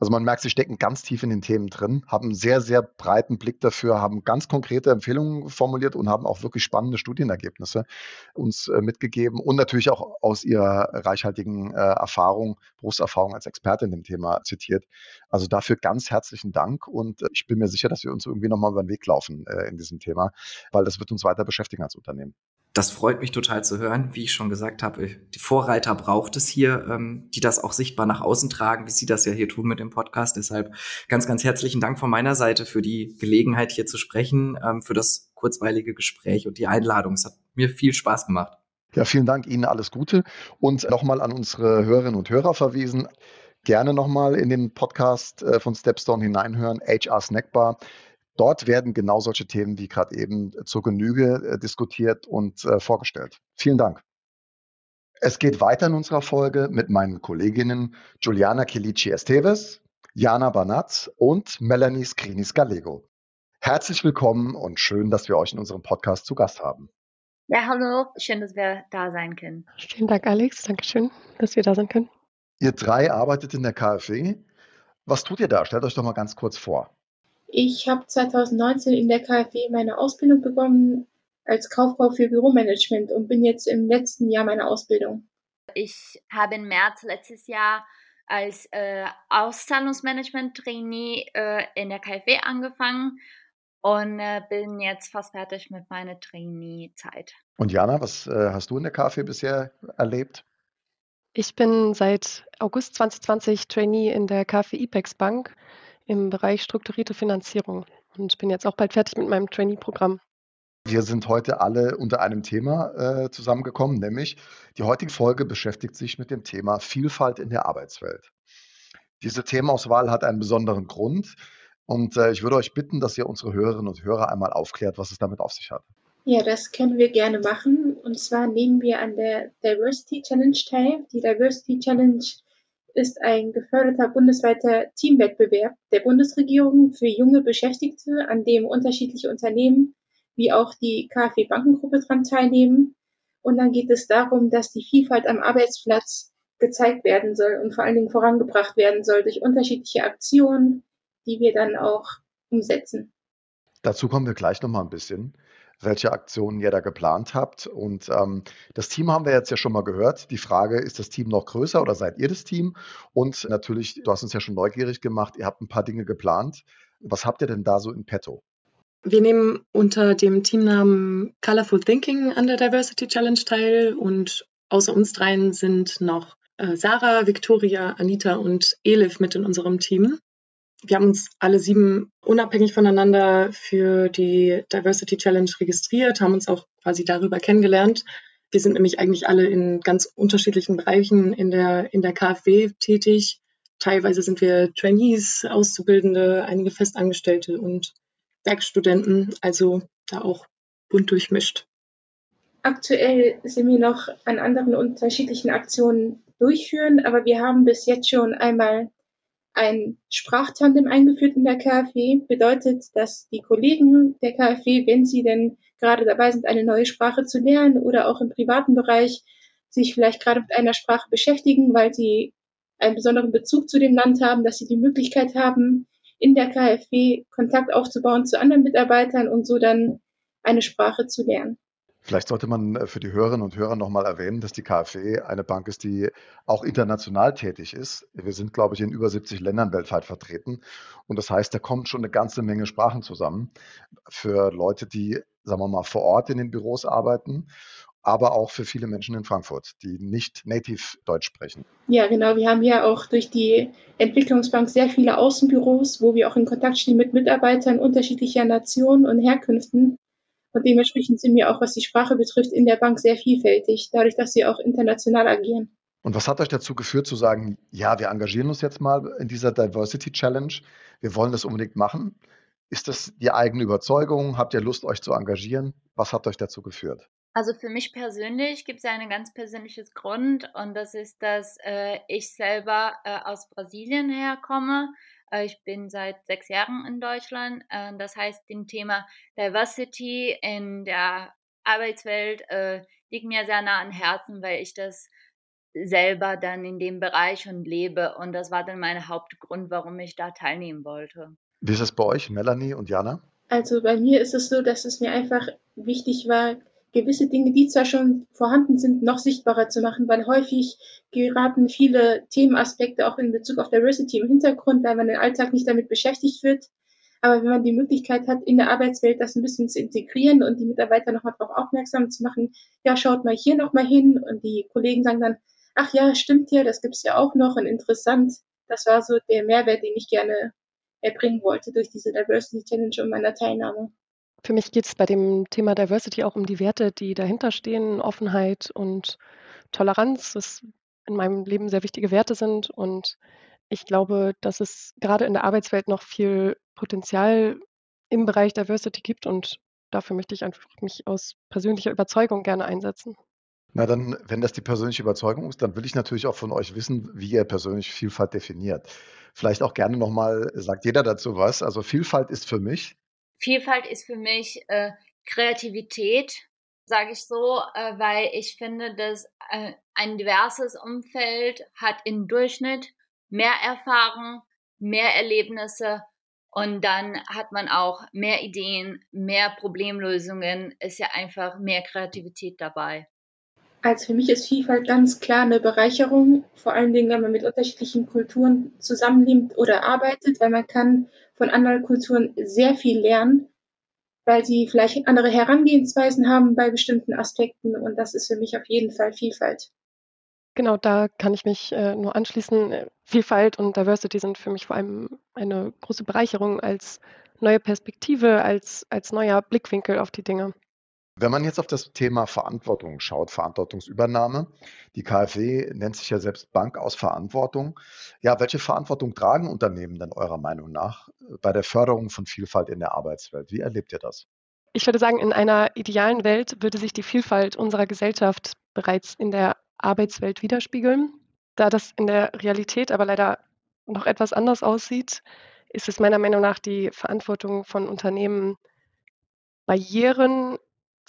Speaker 4: Also man merkt, Sie stecken ganz tief in den Themen drin, haben einen sehr, sehr breiten Blick dafür, haben ganz konkrete Empfehlungen formuliert und haben auch wirklich spannende Studienergebnisse uns äh, mitgegeben und natürlich auch aus Ihrer reichhaltigen äh, Erfahrung, Berufserfahrung als Experte in dem Thema zitiert. Also dafür ganz herzlichen Dank und äh, ich bin mir sicher, dass wir uns irgendwie nochmal über den Weg laufen in diesem Thema, weil das wird uns weiter beschäftigen als Unternehmen.
Speaker 2: Das freut mich total zu hören. Wie ich schon gesagt habe, die Vorreiter braucht es hier, ähm, die das auch sichtbar nach außen tragen, wie Sie das ja hier tun mit dem Podcast. Deshalb ganz, ganz herzlichen Dank von meiner Seite für die Gelegenheit, hier zu sprechen, ähm, für das kurzweilige Gespräch und die Einladung. Es hat mir viel Spaß gemacht.
Speaker 4: Ja, vielen Dank Ihnen alles Gute und nochmal an unsere Hörerinnen und Hörer verwiesen. Gerne nochmal in den Podcast äh, von Stepstone hineinhören, HR Snackbar. Dort werden genau solche Themen wie gerade eben zur Genüge äh, diskutiert und äh, vorgestellt. Vielen Dank. Es geht weiter in unserer Folge mit meinen Kolleginnen Juliana Kilici Esteves, Jana Banatz und Melanie Skrinis Gallego. Herzlich willkommen und schön, dass wir euch in unserem Podcast zu Gast haben.
Speaker 3: Ja, hallo, schön, dass wir da sein können.
Speaker 5: Vielen Dank, Alex. Dankeschön, dass wir da sein können.
Speaker 4: Ihr drei arbeitet in der KfW. Was tut ihr da? Stellt euch doch mal ganz kurz vor.
Speaker 6: Ich habe 2019 in der KfW meine Ausbildung begonnen als Kauffrau für Büromanagement und bin jetzt im letzten Jahr meiner Ausbildung.
Speaker 3: Ich habe im März letztes Jahr als äh, Auszahlungsmanagement-Trainee äh, in der KfW angefangen und äh, bin jetzt fast fertig mit meiner Trainee-Zeit.
Speaker 4: Und Jana, was äh, hast du in der KfW bisher erlebt?
Speaker 5: Ich bin seit August 2020 Trainee in der KfW IPEX Bank im Bereich strukturierte Finanzierung und bin jetzt auch bald fertig mit meinem Trainee-Programm.
Speaker 4: Wir sind heute alle unter einem Thema äh, zusammengekommen, nämlich die heutige Folge beschäftigt sich mit dem Thema Vielfalt in der Arbeitswelt. Diese Themauswahl hat einen besonderen Grund und äh, ich würde euch bitten, dass ihr unsere Hörerinnen und Hörer einmal aufklärt, was es damit auf sich hat.
Speaker 6: Ja, das können wir gerne machen. Und zwar nehmen wir an der Diversity Challenge teil. Die Diversity Challenge ist ein geförderter bundesweiter Teamwettbewerb der Bundesregierung für junge Beschäftigte, an dem unterschiedliche Unternehmen wie auch die KfW Bankengruppe dran teilnehmen. Und dann geht es darum, dass die Vielfalt am Arbeitsplatz gezeigt werden soll und vor allen Dingen vorangebracht werden soll durch unterschiedliche Aktionen, die wir dann auch umsetzen.
Speaker 4: Dazu kommen wir gleich noch mal ein bisschen welche Aktionen ihr da geplant habt. Und ähm, das Team haben wir jetzt ja schon mal gehört. Die Frage, ist das Team noch größer oder seid ihr das Team? Und natürlich, du hast uns ja schon neugierig gemacht, ihr habt ein paar Dinge geplant. Was habt ihr denn da so in petto?
Speaker 7: Wir nehmen unter dem Teamnamen Colorful Thinking an der Diversity Challenge teil und außer uns dreien sind noch äh, Sarah, Victoria, Anita und Elif mit in unserem Team. Wir haben uns alle sieben unabhängig voneinander für die Diversity Challenge registriert, haben uns auch quasi darüber kennengelernt. Wir sind nämlich eigentlich alle in ganz unterschiedlichen Bereichen in der, in der KfW tätig. Teilweise sind wir Trainees, Auszubildende, einige Festangestellte und Werkstudenten, also da auch bunt durchmischt.
Speaker 6: Aktuell sind wir noch an anderen unterschiedlichen Aktionen durchführen, aber wir haben bis jetzt schon einmal ein Sprachtandem eingeführt in der KfW. Bedeutet, dass die Kollegen der KfW, wenn sie denn gerade dabei sind, eine neue Sprache zu lernen oder auch im privaten Bereich sich vielleicht gerade mit einer Sprache beschäftigen, weil sie einen besonderen Bezug zu dem Land haben, dass sie die Möglichkeit haben, in der KfW Kontakt aufzubauen zu anderen Mitarbeitern und so dann eine Sprache zu lernen.
Speaker 4: Vielleicht sollte man äh, für die Hörerinnen und Hörer nochmal erwähnen, dass die KfW eine Bank ist, die auch international tätig ist. Wir sind, glaube ich, in über 70 Ländern weltweit vertreten. Und das heißt, da kommt schon eine ganze Menge Sprachen zusammen für Leute, die, sagen wir mal, vor Ort in den Büros arbeiten aber auch für viele Menschen in Frankfurt, die nicht native Deutsch sprechen.
Speaker 6: Ja, genau. Wir haben ja auch durch die Entwicklungsbank sehr viele Außenbüros, wo wir auch in Kontakt stehen mit Mitarbeitern unterschiedlicher Nationen und Herkünften. Und dementsprechend sind wir auch, was die Sprache betrifft, in der Bank sehr vielfältig, dadurch, dass sie auch international agieren.
Speaker 4: Und was hat euch dazu geführt zu sagen, ja, wir engagieren uns jetzt mal in dieser Diversity Challenge, wir wollen das unbedingt machen? Ist das die eigene Überzeugung? Habt ihr Lust, euch zu engagieren? Was hat euch dazu geführt?
Speaker 3: Also für mich persönlich gibt es ja ein ganz persönliches Grund und das ist, dass äh, ich selber äh, aus Brasilien herkomme. Äh, ich bin seit sechs Jahren in Deutschland. Äh, das heißt, dem Thema Diversity in der Arbeitswelt äh, liegt mir sehr nah am Herzen, weil ich das selber dann in dem Bereich und lebe. Und das war dann mein Hauptgrund, warum ich da teilnehmen wollte.
Speaker 4: Wie ist es bei euch, Melanie und Jana?
Speaker 6: Also bei mir ist es so, dass es mir einfach wichtig war, gewisse Dinge, die zwar schon vorhanden sind, noch sichtbarer zu machen, weil häufig geraten viele Themenaspekte auch in Bezug auf Diversity im Hintergrund, weil man im Alltag nicht damit beschäftigt wird. Aber wenn man die Möglichkeit hat, in der Arbeitswelt das ein bisschen zu integrieren und die Mitarbeiter nochmal darauf aufmerksam zu machen, ja, schaut mal hier nochmal hin und die Kollegen sagen dann, ach ja, stimmt ja, das gibt's ja auch noch und interessant. Das war so der Mehrwert, den ich gerne erbringen wollte durch diese Diversity Challenge und meiner Teilnahme.
Speaker 5: Für mich geht es bei dem Thema Diversity auch um die Werte, die dahinter stehen, Offenheit und Toleranz, was in meinem Leben sehr wichtige Werte sind. Und ich glaube, dass es gerade in der Arbeitswelt noch viel Potenzial im Bereich Diversity gibt und dafür möchte ich einfach mich aus persönlicher Überzeugung gerne einsetzen.
Speaker 4: Na dann, wenn das die persönliche Überzeugung ist, dann will ich natürlich auch von euch wissen, wie ihr persönlich Vielfalt definiert. Vielleicht auch gerne nochmal, sagt jeder dazu was. Also Vielfalt ist für mich
Speaker 3: Vielfalt ist für mich äh, Kreativität, sage ich so, äh, weil ich finde, dass äh, ein diverses Umfeld hat im Durchschnitt mehr Erfahrung, mehr Erlebnisse und dann hat man auch mehr Ideen, mehr Problemlösungen, ist ja einfach mehr Kreativität dabei.
Speaker 6: Also für mich ist Vielfalt ganz klar eine Bereicherung, vor allen Dingen, wenn man mit unterschiedlichen Kulturen zusammenlebt oder arbeitet, weil man kann von anderen Kulturen sehr viel lernen, weil sie vielleicht andere Herangehensweisen haben bei bestimmten Aspekten und das ist für mich auf jeden Fall Vielfalt.
Speaker 5: Genau, da kann ich mich äh, nur anschließen. Vielfalt und Diversity sind für mich vor allem eine große Bereicherung als neue Perspektive, als, als neuer Blickwinkel auf die Dinge.
Speaker 4: Wenn man jetzt auf das Thema Verantwortung schaut, Verantwortungsübernahme, die KfW nennt sich ja selbst Bank aus Verantwortung. Ja, welche Verantwortung tragen Unternehmen denn eurer Meinung nach bei der Förderung von Vielfalt in der Arbeitswelt? Wie erlebt ihr das?
Speaker 5: Ich würde sagen, in einer idealen Welt würde sich die Vielfalt unserer Gesellschaft bereits in der Arbeitswelt widerspiegeln. Da das in der Realität aber leider noch etwas anders aussieht, ist es meiner Meinung nach die Verantwortung von Unternehmen, Barrieren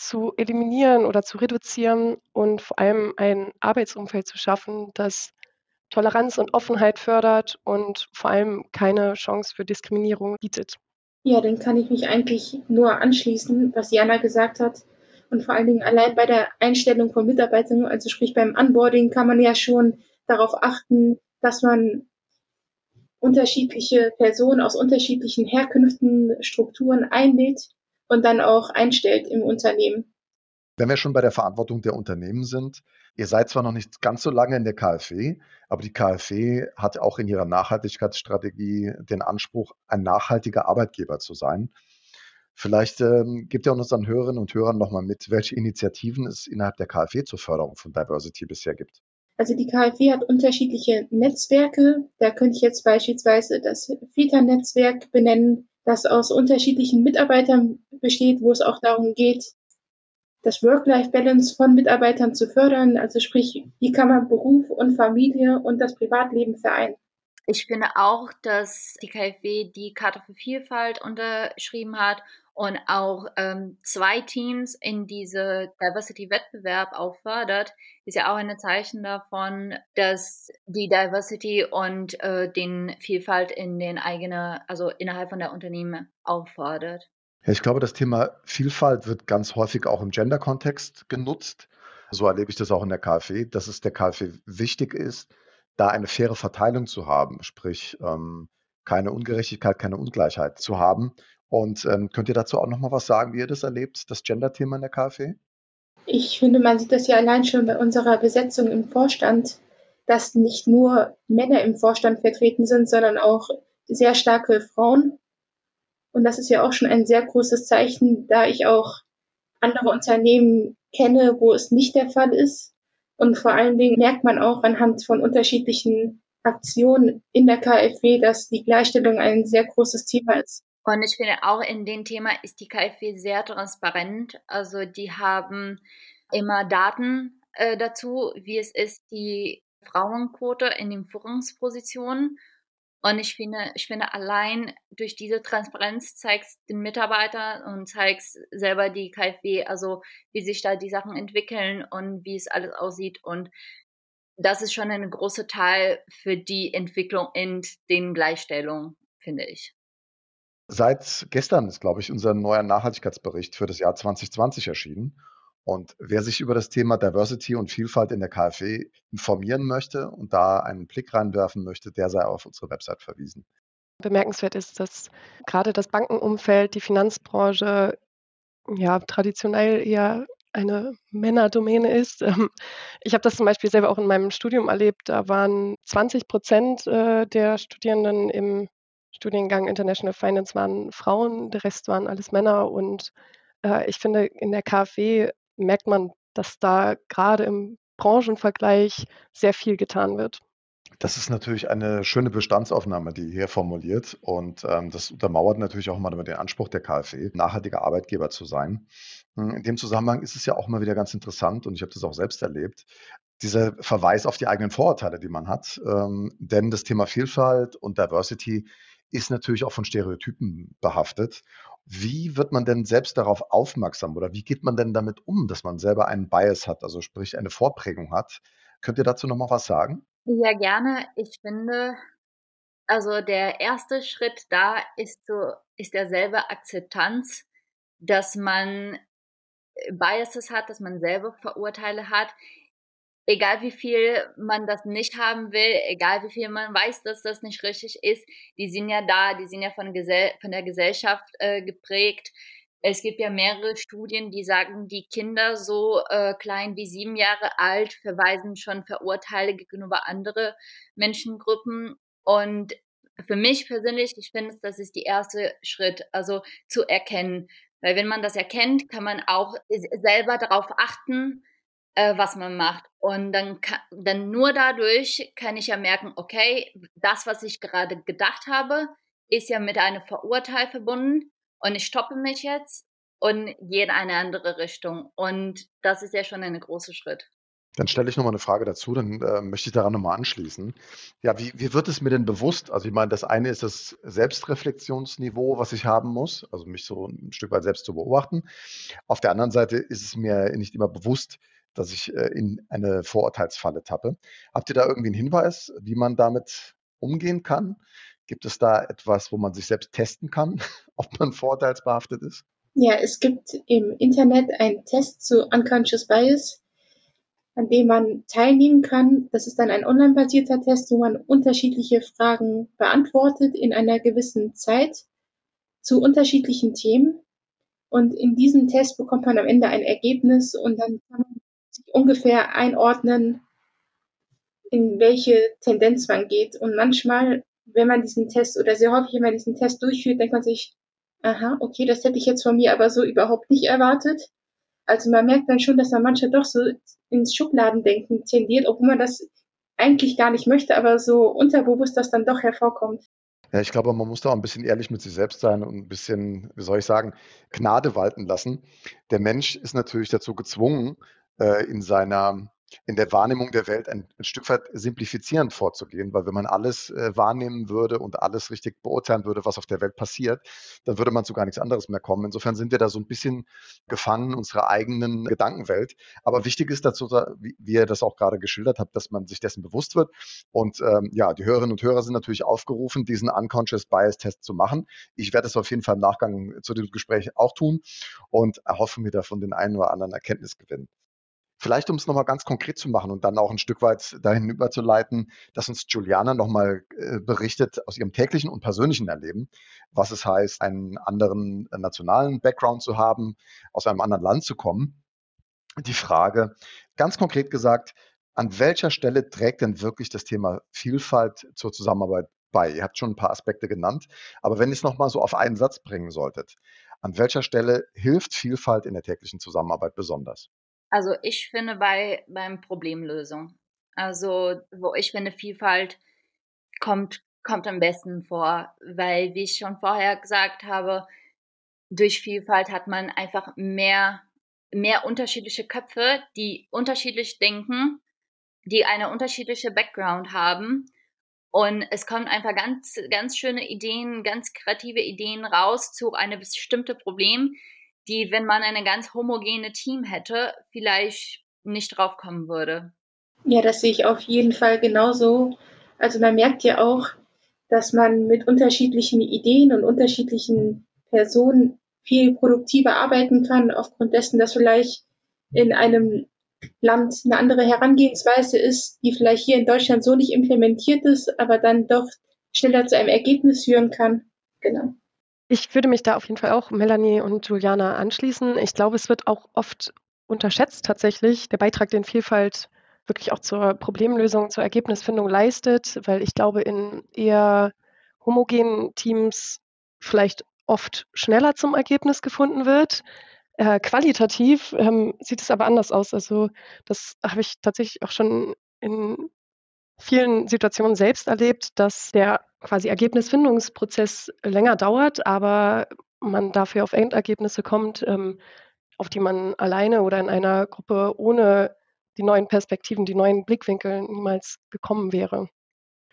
Speaker 5: zu eliminieren oder zu reduzieren und vor allem ein Arbeitsumfeld zu schaffen, das Toleranz und Offenheit fördert und vor allem keine Chance für Diskriminierung bietet.
Speaker 6: Ja, dann kann ich mich eigentlich nur anschließen, was Jana gesagt hat. Und vor allen Dingen allein bei der Einstellung von Mitarbeitern, also sprich beim Onboarding, kann man ja schon darauf achten, dass man unterschiedliche Personen aus unterschiedlichen Herkünften, Strukturen einlädt und dann auch einstellt im Unternehmen.
Speaker 4: Wenn wir schon bei der Verantwortung der Unternehmen sind, ihr seid zwar noch nicht ganz so lange in der KfW, aber die KfW hat auch in ihrer Nachhaltigkeitsstrategie den Anspruch, ein nachhaltiger Arbeitgeber zu sein. Vielleicht ähm, gibt ihr unseren Hörerinnen und Hörern nochmal mit, welche Initiativen es innerhalb der KfW zur Förderung von Diversity bisher gibt.
Speaker 6: Also die KfW hat unterschiedliche Netzwerke. Da könnte ich jetzt beispielsweise das FITA-Netzwerk benennen, das aus unterschiedlichen Mitarbeitern besteht, wo es auch darum geht, das Work-Life-Balance von Mitarbeitern zu fördern. Also sprich, wie kann man Beruf und Familie und das Privatleben vereinen?
Speaker 3: Ich finde auch, dass die KfW die Karte für Vielfalt unterschrieben hat und auch ähm, zwei Teams in diese Diversity-Wettbewerb auch fördert, ist ja auch ein Zeichen davon, dass die Diversity und äh, den Vielfalt in den eigenen, also innerhalb von der Unternehmen auffordert.
Speaker 4: Ja, ich glaube, das Thema Vielfalt wird ganz häufig auch im Gender-Kontext genutzt. So erlebe ich das auch in der KfW, dass es der KfW wichtig ist, da eine faire Verteilung zu haben, sprich ähm, keine Ungerechtigkeit, keine Ungleichheit zu haben. Und ähm, könnt ihr dazu auch noch mal was sagen, wie ihr das erlebt, das Gender-Thema in der KfW?
Speaker 6: Ich finde, man sieht das ja allein schon bei unserer Besetzung im Vorstand, dass nicht nur Männer im Vorstand vertreten sind, sondern auch sehr starke Frauen. Und das ist ja auch schon ein sehr großes Zeichen, da ich auch andere Unternehmen kenne, wo es nicht der Fall ist. Und vor allen Dingen merkt man auch anhand von unterschiedlichen Aktionen in der KfW, dass die Gleichstellung ein sehr großes Thema ist.
Speaker 3: Und ich finde auch in dem Thema ist die KfW sehr transparent. Also die haben immer Daten äh, dazu, wie es ist, die Frauenquote in den Führungspositionen und ich finde, ich finde, allein durch diese Transparenz zeigst den Mitarbeitern und zeigst selber die KfW, also wie sich da die Sachen entwickeln und wie es alles aussieht. Und das ist schon ein großer Teil für die Entwicklung in den Gleichstellungen, finde ich.
Speaker 4: Seit gestern ist, glaube ich, unser neuer Nachhaltigkeitsbericht für das Jahr 2020 erschienen. Und wer sich über das Thema Diversity und Vielfalt in der KfW informieren möchte und da einen Blick reinwerfen möchte, der sei auf unsere Website verwiesen.
Speaker 5: Bemerkenswert ist, dass gerade das Bankenumfeld, die Finanzbranche ja traditionell eher eine Männerdomäne ist. Ähm, ich habe das zum Beispiel selber auch in meinem Studium erlebt. Da waren 20 Prozent äh, der Studierenden im Studiengang International Finance waren Frauen, der Rest waren alles Männer. Und äh, ich finde, in der KfW merkt man, dass da gerade im Branchenvergleich sehr viel getan wird.
Speaker 4: Das ist natürlich eine schöne Bestandsaufnahme, die hier formuliert. Und ähm, das untermauert natürlich auch mal den Anspruch der KfW, nachhaltiger Arbeitgeber zu sein. Hm, in dem Zusammenhang ist es ja auch mal wieder ganz interessant, und ich habe das auch selbst erlebt, dieser Verweis auf die eigenen Vorurteile, die man hat. Ähm, denn das Thema Vielfalt und Diversity ist natürlich auch von Stereotypen behaftet. Wie wird man denn selbst darauf aufmerksam oder wie geht man denn damit um, dass man selber einen Bias hat, also sprich eine Vorprägung hat? Könnt ihr dazu noch mal was sagen?
Speaker 3: Ja, gerne. Ich finde, also der erste Schritt da ist so, ist derselbe Akzeptanz, dass man Biases hat, dass man selber Verurteile hat egal wie viel man das nicht haben will, egal wie viel man weiß, dass das nicht richtig ist, die sind ja da, die sind ja von, Gesell von der Gesellschaft äh, geprägt. Es gibt ja mehrere Studien, die sagen, die Kinder so äh, klein wie sieben Jahre alt verweisen schon Verurteile gegenüber andere Menschengruppen. Und für mich persönlich, ich finde, das ist der erste Schritt, also zu erkennen. Weil wenn man das erkennt, kann man auch selber darauf achten, äh, was man macht. Und dann, kann, dann nur dadurch kann ich ja merken, okay, das, was ich gerade gedacht habe, ist ja mit einem Verurteil verbunden und ich stoppe mich jetzt und gehe in eine andere Richtung. Und das ist ja schon ein großer Schritt.
Speaker 4: Dann stelle ich nochmal eine Frage dazu, dann äh, möchte ich daran nochmal anschließen. Ja, wie, wie wird es mir denn bewusst? Also ich meine, das eine ist das Selbstreflexionsniveau, was ich haben muss, also mich so ein Stück weit selbst zu beobachten. Auf der anderen Seite ist es mir nicht immer bewusst, dass ich äh, in eine Vorurteilsfalle tappe. Habt ihr da irgendwie einen Hinweis, wie man damit umgehen kann? Gibt es da etwas, wo man sich selbst testen kann, ob man vorurteilsbehaftet ist?
Speaker 6: Ja, es gibt im Internet einen Test zu Unconscious Bias, an dem man teilnehmen kann. Das ist dann ein online-basierter Test, wo man unterschiedliche Fragen beantwortet in einer gewissen Zeit zu unterschiedlichen Themen. Und in diesem Test bekommt man am Ende ein Ergebnis und dann kann man ungefähr einordnen, in welche Tendenz man geht. Und manchmal, wenn man diesen Test oder sehr häufig, wenn man diesen Test durchführt, denkt man sich, aha, okay, das hätte ich jetzt von mir aber so überhaupt nicht erwartet. Also man merkt dann schon, dass man manche doch so ins Schubladendenken tendiert, obwohl man das eigentlich gar nicht möchte, aber so unterbewusst das dann doch hervorkommt.
Speaker 4: Ja, ich glaube, man muss da auch ein bisschen ehrlich mit sich selbst sein und ein bisschen, wie soll ich sagen, Gnade walten lassen. Der Mensch ist natürlich dazu gezwungen, äh, in seiner in der Wahrnehmung der Welt ein, ein, Stück weit simplifizierend vorzugehen, weil wenn man alles äh, wahrnehmen würde und alles richtig beurteilen würde, was auf der Welt passiert, dann würde man zu gar nichts anderes mehr kommen. Insofern sind wir da so ein bisschen gefangen in unserer eigenen Gedankenwelt. Aber wichtig ist dazu, wie, wie ihr das auch gerade geschildert habt, dass man sich dessen bewusst wird. Und ähm, ja, die Hörerinnen und Hörer sind natürlich aufgerufen, diesen Unconscious Bias Test zu machen. Ich werde es auf jeden Fall im Nachgang zu dem Gespräch auch tun und erhoffe mir davon den einen oder anderen Erkenntnisgewinn. Vielleicht, um es nochmal ganz konkret zu machen und dann auch ein Stück weit dahin überzuleiten, dass uns Juliana nochmal äh, berichtet aus ihrem täglichen und persönlichen Erleben, was es heißt, einen anderen nationalen Background zu haben, aus einem anderen Land zu kommen. Die Frage, ganz konkret gesagt, an welcher Stelle trägt denn wirklich das Thema Vielfalt zur Zusammenarbeit bei? Ihr habt schon ein paar Aspekte genannt, aber wenn ihr es nochmal so auf einen Satz bringen solltet, an welcher Stelle hilft Vielfalt in der täglichen Zusammenarbeit besonders?
Speaker 3: Also ich finde bei beim Problemlösung. Also wo ich finde Vielfalt kommt kommt am besten vor, weil wie ich schon vorher gesagt habe, durch Vielfalt hat man einfach mehr mehr unterschiedliche Köpfe, die unterschiedlich denken, die eine unterschiedliche Background haben und es kommen einfach ganz ganz schöne Ideen, ganz kreative Ideen raus zu einem bestimmten Problem, die, wenn man eine ganz homogene Team hätte, vielleicht nicht drauf kommen würde.
Speaker 6: Ja, das sehe ich auf jeden Fall genauso. Also man merkt ja auch, dass man mit unterschiedlichen Ideen und unterschiedlichen Personen viel produktiver arbeiten kann, aufgrund dessen, dass vielleicht in einem Land eine andere Herangehensweise ist, die vielleicht hier in Deutschland so nicht implementiert ist, aber dann doch schneller zu einem Ergebnis führen kann. Genau.
Speaker 5: Ich würde mich da auf jeden Fall auch Melanie und Juliana anschließen. Ich glaube, es wird auch oft unterschätzt tatsächlich, der Beitrag, den Vielfalt wirklich auch zur Problemlösung, zur Ergebnisfindung leistet, weil ich glaube, in eher homogenen Teams vielleicht oft schneller zum Ergebnis gefunden wird. Äh, qualitativ ähm, sieht es aber anders aus. Also das habe ich tatsächlich auch schon in vielen Situationen selbst erlebt, dass der quasi Ergebnisfindungsprozess länger dauert, aber man dafür auf Endergebnisse kommt, ähm, auf die man alleine oder in einer Gruppe ohne die neuen Perspektiven, die neuen Blickwinkel niemals gekommen wäre.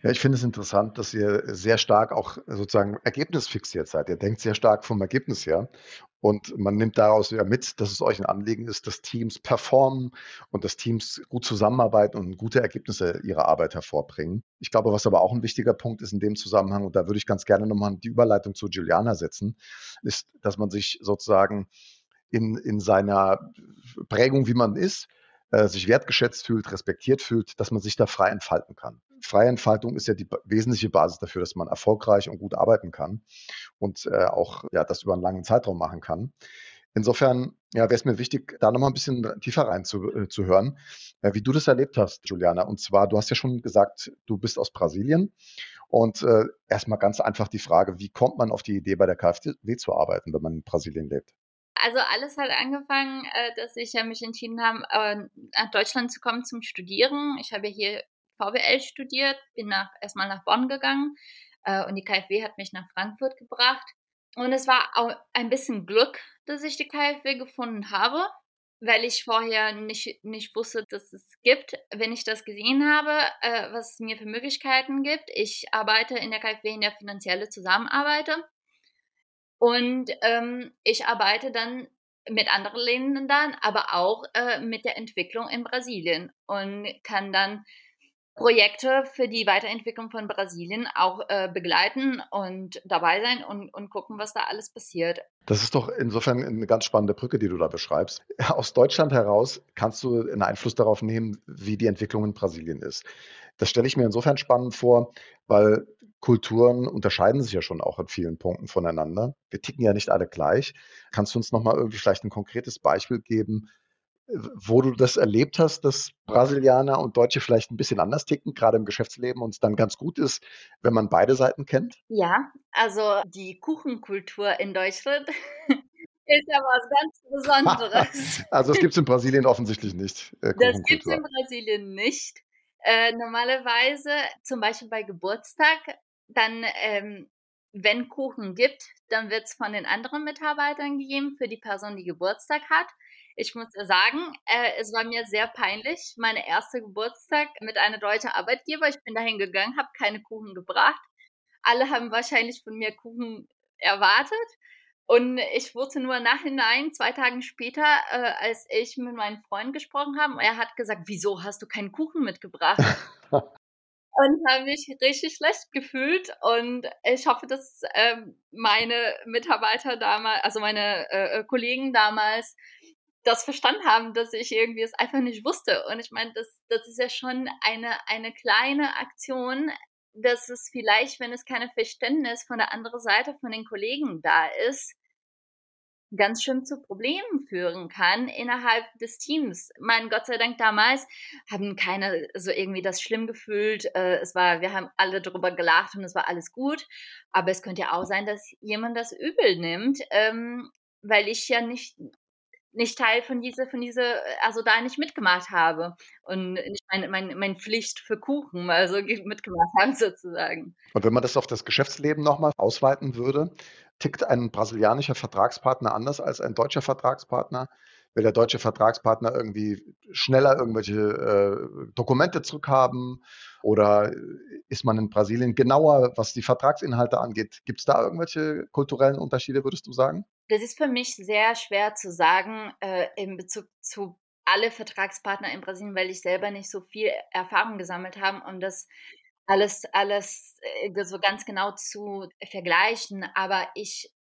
Speaker 4: Ja, ich finde es interessant, dass ihr sehr stark auch sozusagen ergebnisfixiert seid. Ihr denkt sehr stark vom Ergebnis her und man nimmt daraus ja mit, dass es euch ein Anliegen ist, dass Teams performen und dass Teams gut zusammenarbeiten und gute Ergebnisse ihrer Arbeit hervorbringen. Ich glaube, was aber auch ein wichtiger Punkt ist in dem Zusammenhang, und da würde ich ganz gerne nochmal die Überleitung zu Juliana setzen, ist, dass man sich sozusagen in, in seiner Prägung, wie man ist, äh, sich wertgeschätzt fühlt, respektiert fühlt, dass man sich da frei entfalten kann. Freie Entfaltung ist ja die wesentliche Basis dafür, dass man erfolgreich und gut arbeiten kann und äh, auch ja, das über einen langen Zeitraum machen kann. Insofern ja, wäre es mir wichtig, da nochmal ein bisschen tiefer reinzuhören, äh, äh, wie du das erlebt hast, Juliana. Und zwar, du hast ja schon gesagt, du bist aus Brasilien. Und äh, erstmal ganz einfach die Frage, wie kommt man auf die Idee, bei der KfW zu arbeiten, wenn man in Brasilien lebt?
Speaker 3: Also alles hat angefangen, äh, dass ich mich entschieden habe, äh, nach Deutschland zu kommen zum Studieren. Ich habe hier VWL studiert, bin nach, erstmal nach Bonn gegangen äh, und die KfW hat mich nach Frankfurt gebracht. Und es war auch ein bisschen Glück, dass ich die KfW gefunden habe, weil ich vorher nicht, nicht wusste, dass es gibt. Wenn ich das gesehen habe, äh, was es mir für Möglichkeiten gibt, ich arbeite in der KfW in der finanziellen Zusammenarbeit und ähm, ich arbeite dann mit anderen Ländern, aber auch äh, mit der Entwicklung in Brasilien und kann dann Projekte für die Weiterentwicklung von Brasilien auch äh, begleiten und dabei sein und, und gucken, was da alles passiert.
Speaker 4: Das ist doch insofern eine ganz spannende Brücke, die du da beschreibst. Aus Deutschland heraus kannst du einen Einfluss darauf nehmen, wie die Entwicklung in Brasilien ist. Das stelle ich mir insofern spannend vor, weil Kulturen unterscheiden sich ja schon auch in vielen Punkten voneinander. Wir ticken ja nicht alle gleich. Kannst du uns noch mal irgendwie vielleicht ein konkretes Beispiel geben, wo du das erlebt hast, dass Brasilianer und Deutsche vielleicht ein bisschen anders ticken, gerade im Geschäftsleben und es dann ganz gut ist, wenn man beide Seiten kennt?
Speaker 3: Ja, also die Kuchenkultur in Deutschland ist ja was ganz Besonderes.
Speaker 4: also es gibt es in Brasilien offensichtlich nicht.
Speaker 3: Äh, das gibt es in Brasilien nicht. Äh, normalerweise, zum Beispiel bei Geburtstag, dann, ähm, wenn Kuchen gibt, dann wird es von den anderen Mitarbeitern gegeben für die Person, die Geburtstag hat. Ich muss sagen, äh, es war mir sehr peinlich. Meine erste Geburtstag mit einer deutschen Arbeitgeber. Ich bin dahin gegangen, habe keine Kuchen gebracht. Alle haben wahrscheinlich von mir Kuchen erwartet. Und ich wurde nur nachhinein, zwei Tage später, äh, als ich mit meinem Freund gesprochen habe, er hat gesagt, wieso hast du keinen Kuchen mitgebracht? und habe mich richtig schlecht gefühlt. Und ich hoffe, dass ähm, meine Mitarbeiter damals, also meine äh, Kollegen damals, das verstanden haben, dass ich irgendwie es einfach nicht wusste. Und ich meine, das, das ist ja schon eine, eine kleine Aktion, dass es vielleicht, wenn es keine Verständnis von der anderen Seite von den Kollegen da ist, ganz schön zu Problemen führen kann innerhalb des Teams. Mein Gott sei Dank damals haben keine so irgendwie das schlimm gefühlt. Äh, es war, wir haben alle darüber gelacht und es war alles gut. Aber es könnte ja auch sein, dass jemand das übel nimmt, ähm, weil ich ja nicht nicht Teil von dieser, von dieser, also da nicht mitgemacht habe und nicht meine, meine, meine Pflicht für Kuchen, also mitgemacht habe sozusagen.
Speaker 4: Und wenn man das auf das Geschäftsleben nochmal ausweiten würde, tickt ein brasilianischer Vertragspartner anders als ein deutscher Vertragspartner? Will der deutsche Vertragspartner irgendwie schneller irgendwelche äh, Dokumente zurückhaben? Oder ist man in Brasilien genauer, was die Vertragsinhalte angeht? Gibt es da irgendwelche kulturellen Unterschiede, würdest du sagen?
Speaker 3: Das ist für mich sehr schwer zu sagen äh, in Bezug zu alle Vertragspartner in Brasilien, weil ich selber nicht so viel Erfahrung gesammelt habe, um das alles, alles äh, so ganz genau zu vergleichen. Aber ich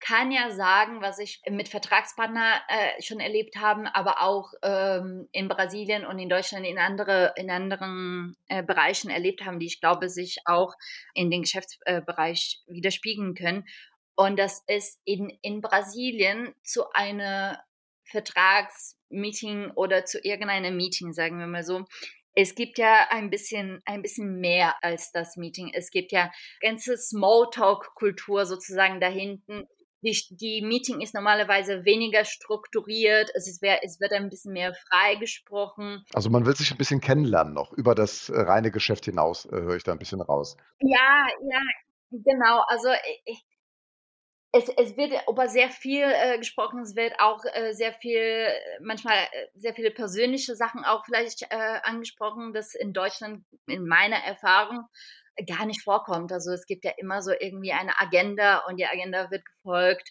Speaker 3: kann ja sagen, was ich mit Vertragspartner äh, schon erlebt habe, aber auch ähm, in Brasilien und in Deutschland in andere in anderen äh, Bereichen erlebt haben, die ich glaube sich auch in den Geschäftsbereich widerspiegeln können. Und das ist in, in Brasilien zu einer Vertragsmeeting oder zu irgendeinem Meeting, sagen wir mal so, es gibt ja ein bisschen, ein bisschen mehr als das Meeting. Es gibt ja ganze Smalltalk-Kultur sozusagen dahinten. Die, die Meeting ist normalerweise weniger strukturiert. Es, ist, es wird ein bisschen mehr frei gesprochen.
Speaker 4: Also man will sich ein bisschen kennenlernen noch über das äh, reine Geschäft hinaus, äh, höre ich da ein bisschen raus.
Speaker 3: Ja, ja, genau. Also ich, es, es wird über sehr viel äh, gesprochen, es wird auch äh, sehr viel, manchmal äh, sehr viele persönliche Sachen auch vielleicht äh, angesprochen, das in Deutschland in meiner Erfahrung gar nicht vorkommt. Also es gibt ja immer so irgendwie eine Agenda und die Agenda wird gefolgt.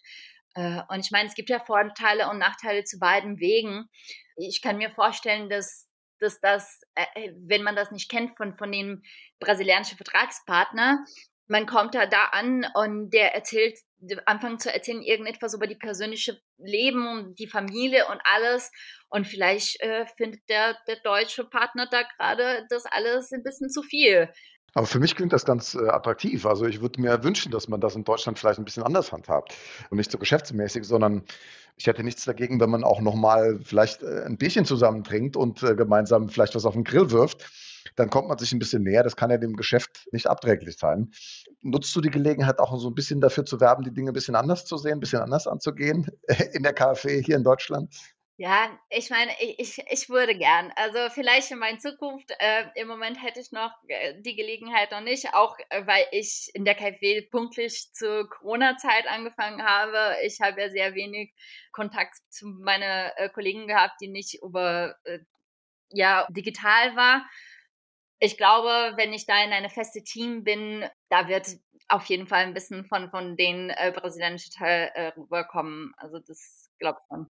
Speaker 3: Äh, und ich meine, es gibt ja Vorteile und Nachteile zu beiden Wegen. Ich kann mir vorstellen, dass dass das, äh, wenn man das nicht kennt von, von dem brasilianischen Vertragspartner, man kommt da, da an und der erzählt, anfangen zu erzählen irgendetwas über die persönliche Leben und die Familie und alles. Und vielleicht äh, findet der, der deutsche Partner da gerade das alles ein bisschen zu viel.
Speaker 4: Aber für mich klingt das ganz äh, attraktiv. Also ich würde mir wünschen, dass man das in Deutschland vielleicht ein bisschen anders handhabt und nicht so geschäftsmäßig, sondern ich hätte nichts dagegen, wenn man auch nochmal vielleicht äh, ein Bierchen zusammen trinkt und äh, gemeinsam vielleicht was auf den Grill wirft dann kommt man sich ein bisschen näher. Das kann ja dem Geschäft nicht abträglich sein. Nutzt du die Gelegenheit auch so ein bisschen dafür zu werben, die Dinge ein bisschen anders zu sehen, ein bisschen anders anzugehen in der KfW hier in Deutschland?
Speaker 3: Ja, ich meine, ich, ich würde gern. Also vielleicht in meiner Zukunft, äh, im Moment hätte ich noch äh, die Gelegenheit noch nicht, auch äh, weil ich in der KfW pünktlich zur Corona-Zeit angefangen habe. Ich habe ja sehr wenig Kontakt zu meinen äh, Kollegen gehabt, die nicht über äh, ja digital war ich glaube, wenn ich da in eine feste Team bin, da wird auf jeden Fall ein bisschen von, von den äh, brasilianischen Teil rüberkommen. Also das glaube ich schon.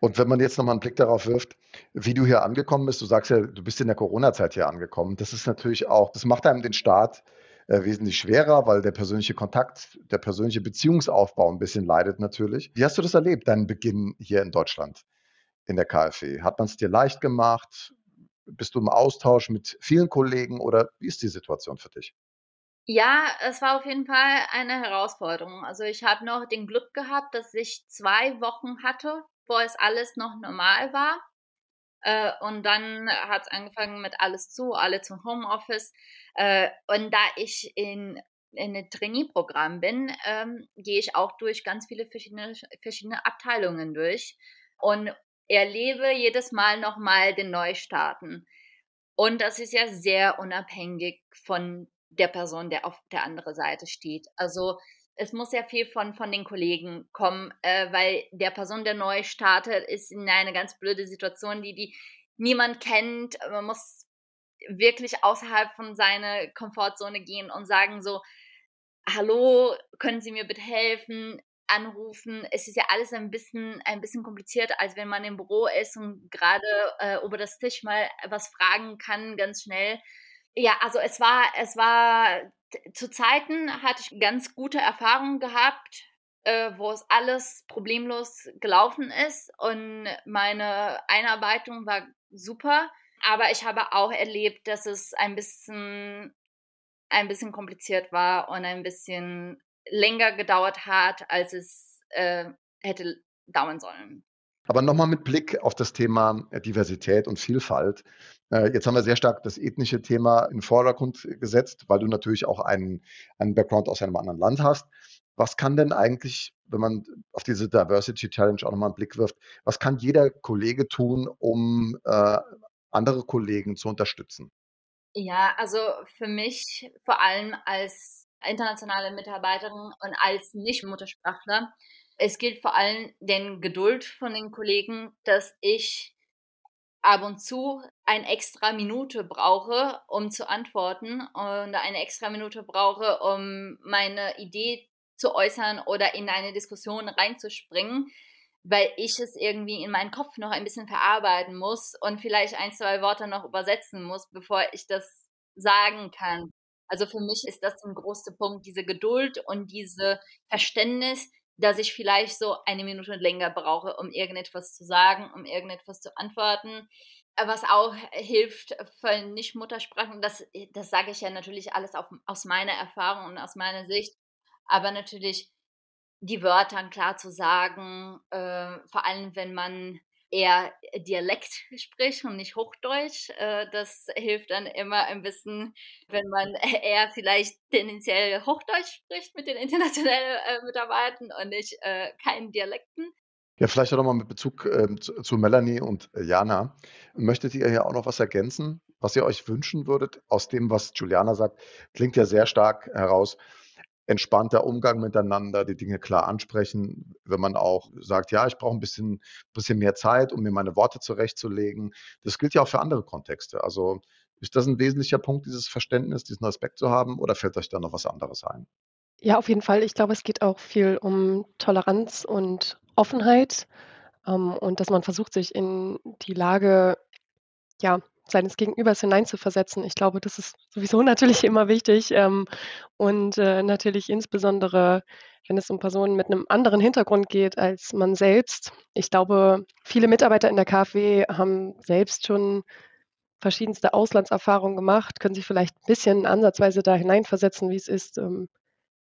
Speaker 4: Und wenn man jetzt nochmal einen Blick darauf wirft, wie du hier angekommen bist, du sagst ja, du bist in der Corona-Zeit hier angekommen. Das ist natürlich auch, das macht einem den Start äh, wesentlich schwerer, weil der persönliche Kontakt, der persönliche Beziehungsaufbau ein bisschen leidet natürlich. Wie hast du das erlebt, deinen Beginn hier in Deutschland in der KfW? Hat man es dir leicht gemacht? Bist du im Austausch mit vielen Kollegen oder wie ist die Situation für dich?
Speaker 3: Ja, es war auf jeden Fall eine Herausforderung. Also ich habe noch den Glück gehabt, dass ich zwei Wochen hatte, wo es alles noch normal war. Äh, und dann hat es angefangen mit alles zu, alle zum Homeoffice. Äh, und da ich in, in einem Trainee-Programm bin, ähm, gehe ich auch durch ganz viele verschiedene, verschiedene Abteilungen durch und erlebe jedes Mal nochmal den Neustarten. Und das ist ja sehr unabhängig von der Person, der auf der anderen Seite steht. Also es muss ja viel von, von den Kollegen kommen, äh, weil der Person, der neu startet, ist in eine ganz blöde Situation, die, die niemand kennt. Man muss wirklich außerhalb von seiner Komfortzone gehen und sagen so, hallo, können Sie mir bitte helfen? anrufen. Es ist ja alles ein bisschen, ein bisschen komplizierter, als wenn man im Büro ist und gerade äh, über das Tisch mal was fragen kann, ganz schnell. Ja, also es war, es war, zu Zeiten hatte ich ganz gute Erfahrungen gehabt, äh, wo es alles problemlos gelaufen ist und meine Einarbeitung war super. Aber ich habe auch erlebt, dass es ein bisschen, ein bisschen kompliziert war und ein bisschen länger gedauert hat, als es äh, hätte dauern sollen.
Speaker 4: Aber nochmal mit Blick auf das Thema äh, Diversität und Vielfalt. Äh, jetzt haben wir sehr stark das ethnische Thema in den Vordergrund gesetzt, weil du natürlich auch einen, einen Background aus einem anderen Land hast. Was kann denn eigentlich, wenn man auf diese Diversity Challenge auch nochmal einen Blick wirft, was kann jeder Kollege tun, um äh, andere Kollegen zu unterstützen?
Speaker 3: Ja, also für mich vor allem als internationale Mitarbeiterin und als Nicht-Muttersprachler es gilt vor allem den Geduld von den Kollegen, dass ich ab und zu eine extra Minute brauche, um zu antworten und eine extra Minute brauche, um meine Idee zu äußern oder in eine Diskussion reinzuspringen, weil ich es irgendwie in meinen Kopf noch ein bisschen verarbeiten muss und vielleicht ein, zwei Worte noch übersetzen muss, bevor ich das sagen kann. Also für mich ist das ein großer Punkt, diese Geduld und diese Verständnis, dass ich vielleicht so eine Minute länger brauche, um irgendetwas zu sagen, um irgendetwas zu antworten. Was auch hilft für Nicht-Muttersprachen, das, das sage ich ja natürlich alles auf, aus meiner Erfahrung und aus meiner Sicht, aber natürlich die Wörter klar zu sagen, äh, vor allem wenn man eher Dialekt spricht und nicht Hochdeutsch. Äh, das hilft dann immer ein bisschen, wenn man eher vielleicht tendenziell Hochdeutsch spricht mit den internationalen äh, Mitarbeitern und nicht äh, keinen Dialekten.
Speaker 4: Ja, vielleicht auch nochmal mit Bezug ähm, zu, Melanie und Jana. Möchtet ihr ja auch noch was ergänzen, was ihr euch wünschen würdet? Aus dem, was Juliana sagt, klingt ja sehr stark heraus, entspannter Umgang miteinander, die Dinge klar ansprechen, wenn man auch sagt, ja, ich brauche ein bisschen, bisschen mehr Zeit, um mir meine Worte zurechtzulegen. Das gilt ja auch für andere Kontexte. Also ist das ein wesentlicher Punkt, dieses Verständnis, diesen Respekt zu haben, oder fällt euch da noch was anderes ein?
Speaker 5: Ja, auf jeden Fall. Ich glaube, es geht auch viel um Toleranz und Offenheit ähm, und dass man versucht, sich in die Lage ja, seines Gegenübers hineinzuversetzen. Ich glaube, das ist sowieso natürlich immer wichtig ähm, und äh, natürlich insbesondere, wenn es um Personen mit einem anderen Hintergrund geht als man selbst. Ich glaube, viele Mitarbeiter in der KfW haben selbst schon verschiedenste Auslandserfahrungen gemacht, können sich vielleicht ein bisschen ansatzweise da hineinversetzen, wie es ist, ähm,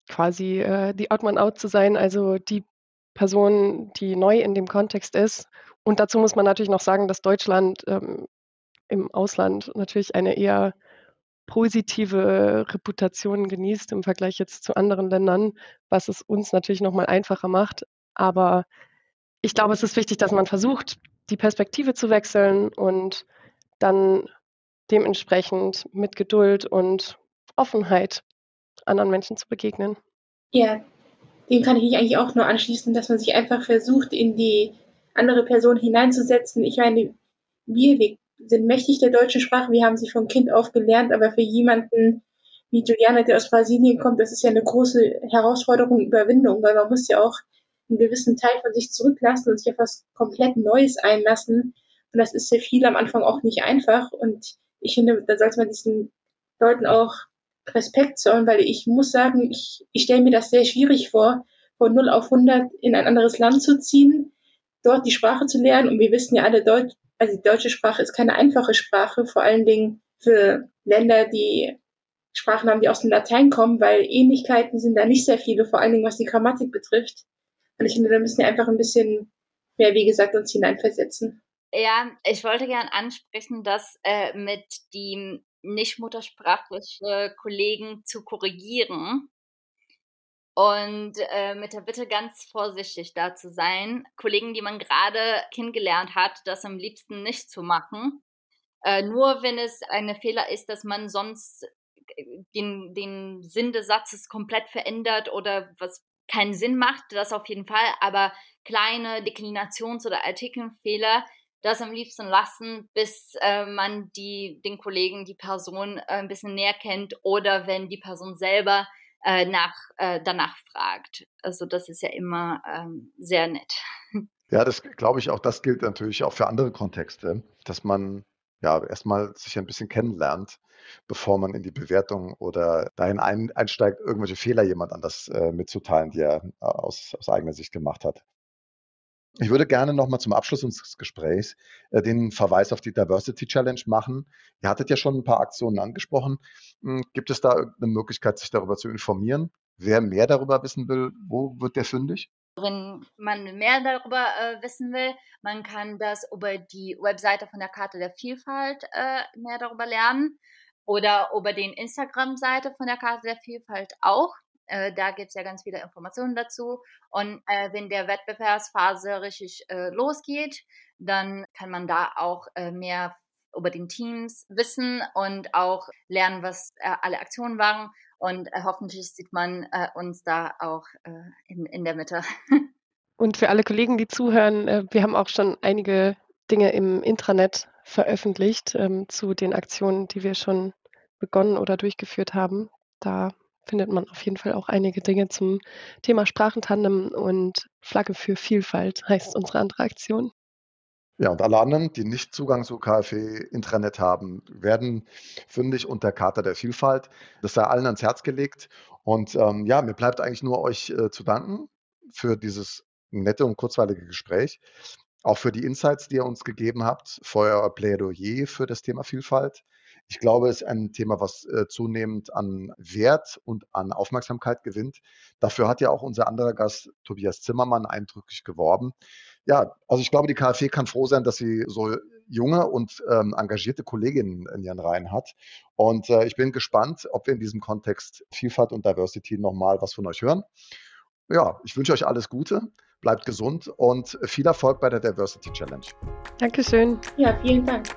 Speaker 5: quasi äh, die Odd Man Out zu sein, also die Person, die neu in dem Kontext ist. Und dazu muss man natürlich noch sagen, dass Deutschland ähm, im Ausland natürlich eine eher positive Reputation genießt im Vergleich jetzt zu anderen Ländern, was es uns natürlich nochmal einfacher macht. Aber ich glaube, es ist wichtig, dass man versucht, die Perspektive zu wechseln und dann dementsprechend mit Geduld und Offenheit anderen Menschen zu begegnen.
Speaker 6: Ja, dem kann ich mich eigentlich auch nur anschließen, dass man sich einfach versucht, in die andere Person hineinzusetzen. Ich meine, wir, wir sind mächtig der deutschen Sprache, wir haben sie von Kind auf gelernt, aber für jemanden wie Juliana, der aus Brasilien kommt, das ist ja eine große Herausforderung, Überwindung, weil man muss ja auch einen gewissen Teil von sich zurücklassen und sich auf was komplett Neues einlassen. Und das ist für viele am Anfang auch nicht einfach. Und ich finde, da sollte man diesen Leuten auch Respekt zollen, weil ich muss sagen, ich, ich stelle mir das sehr schwierig vor, von 0 auf 100 in ein anderes Land zu ziehen, dort die Sprache zu lernen. Und wir wissen ja alle, Deutsch, also die deutsche Sprache ist keine einfache Sprache, vor allen Dingen für Länder, die Sprachen haben, die aus dem Latein kommen, weil Ähnlichkeiten sind da nicht sehr viele, vor allen Dingen was die Grammatik betrifft. Und ich finde, da müssen wir einfach ein bisschen mehr, wie gesagt, uns hineinversetzen.
Speaker 3: Ja, ich wollte gern ansprechen, dass äh, mit die nicht muttersprachliche Kollegen zu korrigieren und äh, mit der Bitte ganz vorsichtig da zu sein, Kollegen, die man gerade kennengelernt hat, das am liebsten nicht zu machen. Äh, nur wenn es eine Fehler ist, dass man sonst äh, den, den Sinn des Satzes komplett verändert oder was keinen Sinn macht, das auf jeden Fall, aber kleine Deklinations- oder Artikelfehler, das am liebsten lassen, bis äh, man die, den Kollegen, die Person äh, ein bisschen näher kennt oder wenn die Person selber äh, nach, äh, danach fragt. Also das ist ja immer ähm, sehr nett.
Speaker 4: Ja, das glaube ich auch, das gilt natürlich auch für andere Kontexte, dass man ja erstmal sich ein bisschen kennenlernt, bevor man in die Bewertung oder dahin ein, einsteigt, irgendwelche Fehler jemand anders äh, mitzuteilen, die er äh, aus, aus eigener Sicht gemacht hat. Ich würde gerne nochmal zum Abschluss unseres Gesprächs äh, den Verweis auf die Diversity Challenge machen. Ihr hattet ja schon ein paar Aktionen angesprochen. Hm, gibt es da eine Möglichkeit, sich darüber zu informieren? Wer mehr darüber wissen will, wo wird der fündig?
Speaker 3: Wenn man mehr darüber äh, wissen will, man kann das über die Webseite von der Karte der Vielfalt äh, mehr darüber lernen oder über den Instagram-Seite von der Karte der Vielfalt auch. Äh, da gibt es ja ganz viele Informationen dazu. Und äh, wenn der Wettbewerbsphase richtig äh, losgeht, dann kann man da auch äh, mehr über den Teams wissen und auch lernen, was äh, alle Aktionen waren. Und äh, hoffentlich sieht man uns da auch in, in der Mitte.
Speaker 5: Und für alle Kollegen, die zuhören, wir haben auch schon einige Dinge im Intranet veröffentlicht ähm, zu den Aktionen, die wir schon begonnen oder durchgeführt haben. Da findet man auf jeden Fall auch einige Dinge zum Thema Sprachentandem und Flagge für Vielfalt heißt unsere andere Aktion.
Speaker 4: Ja, und alle anderen, die nicht Zugang zu KfW Intranet haben, werden fündig unter Charta der Vielfalt. Das sei allen ans Herz gelegt. Und ähm, ja, mir bleibt eigentlich nur euch äh, zu danken für dieses nette und kurzweilige Gespräch. Auch für die Insights, die ihr uns gegeben habt, für euer Plädoyer für das Thema Vielfalt. Ich glaube, es ist ein Thema, was äh, zunehmend an Wert und an Aufmerksamkeit gewinnt. Dafür hat ja auch unser anderer Gast Tobias Zimmermann eindrücklich geworben. Ja, also ich glaube, die KfW kann froh sein, dass sie so junge und ähm, engagierte Kolleginnen in ihren Reihen hat. Und äh, ich bin gespannt, ob wir in diesem Kontext Vielfalt und Diversity nochmal was von euch hören. Ja, ich wünsche euch alles Gute, bleibt gesund und viel Erfolg bei der Diversity Challenge.
Speaker 5: Dankeschön.
Speaker 6: Ja, vielen Dank.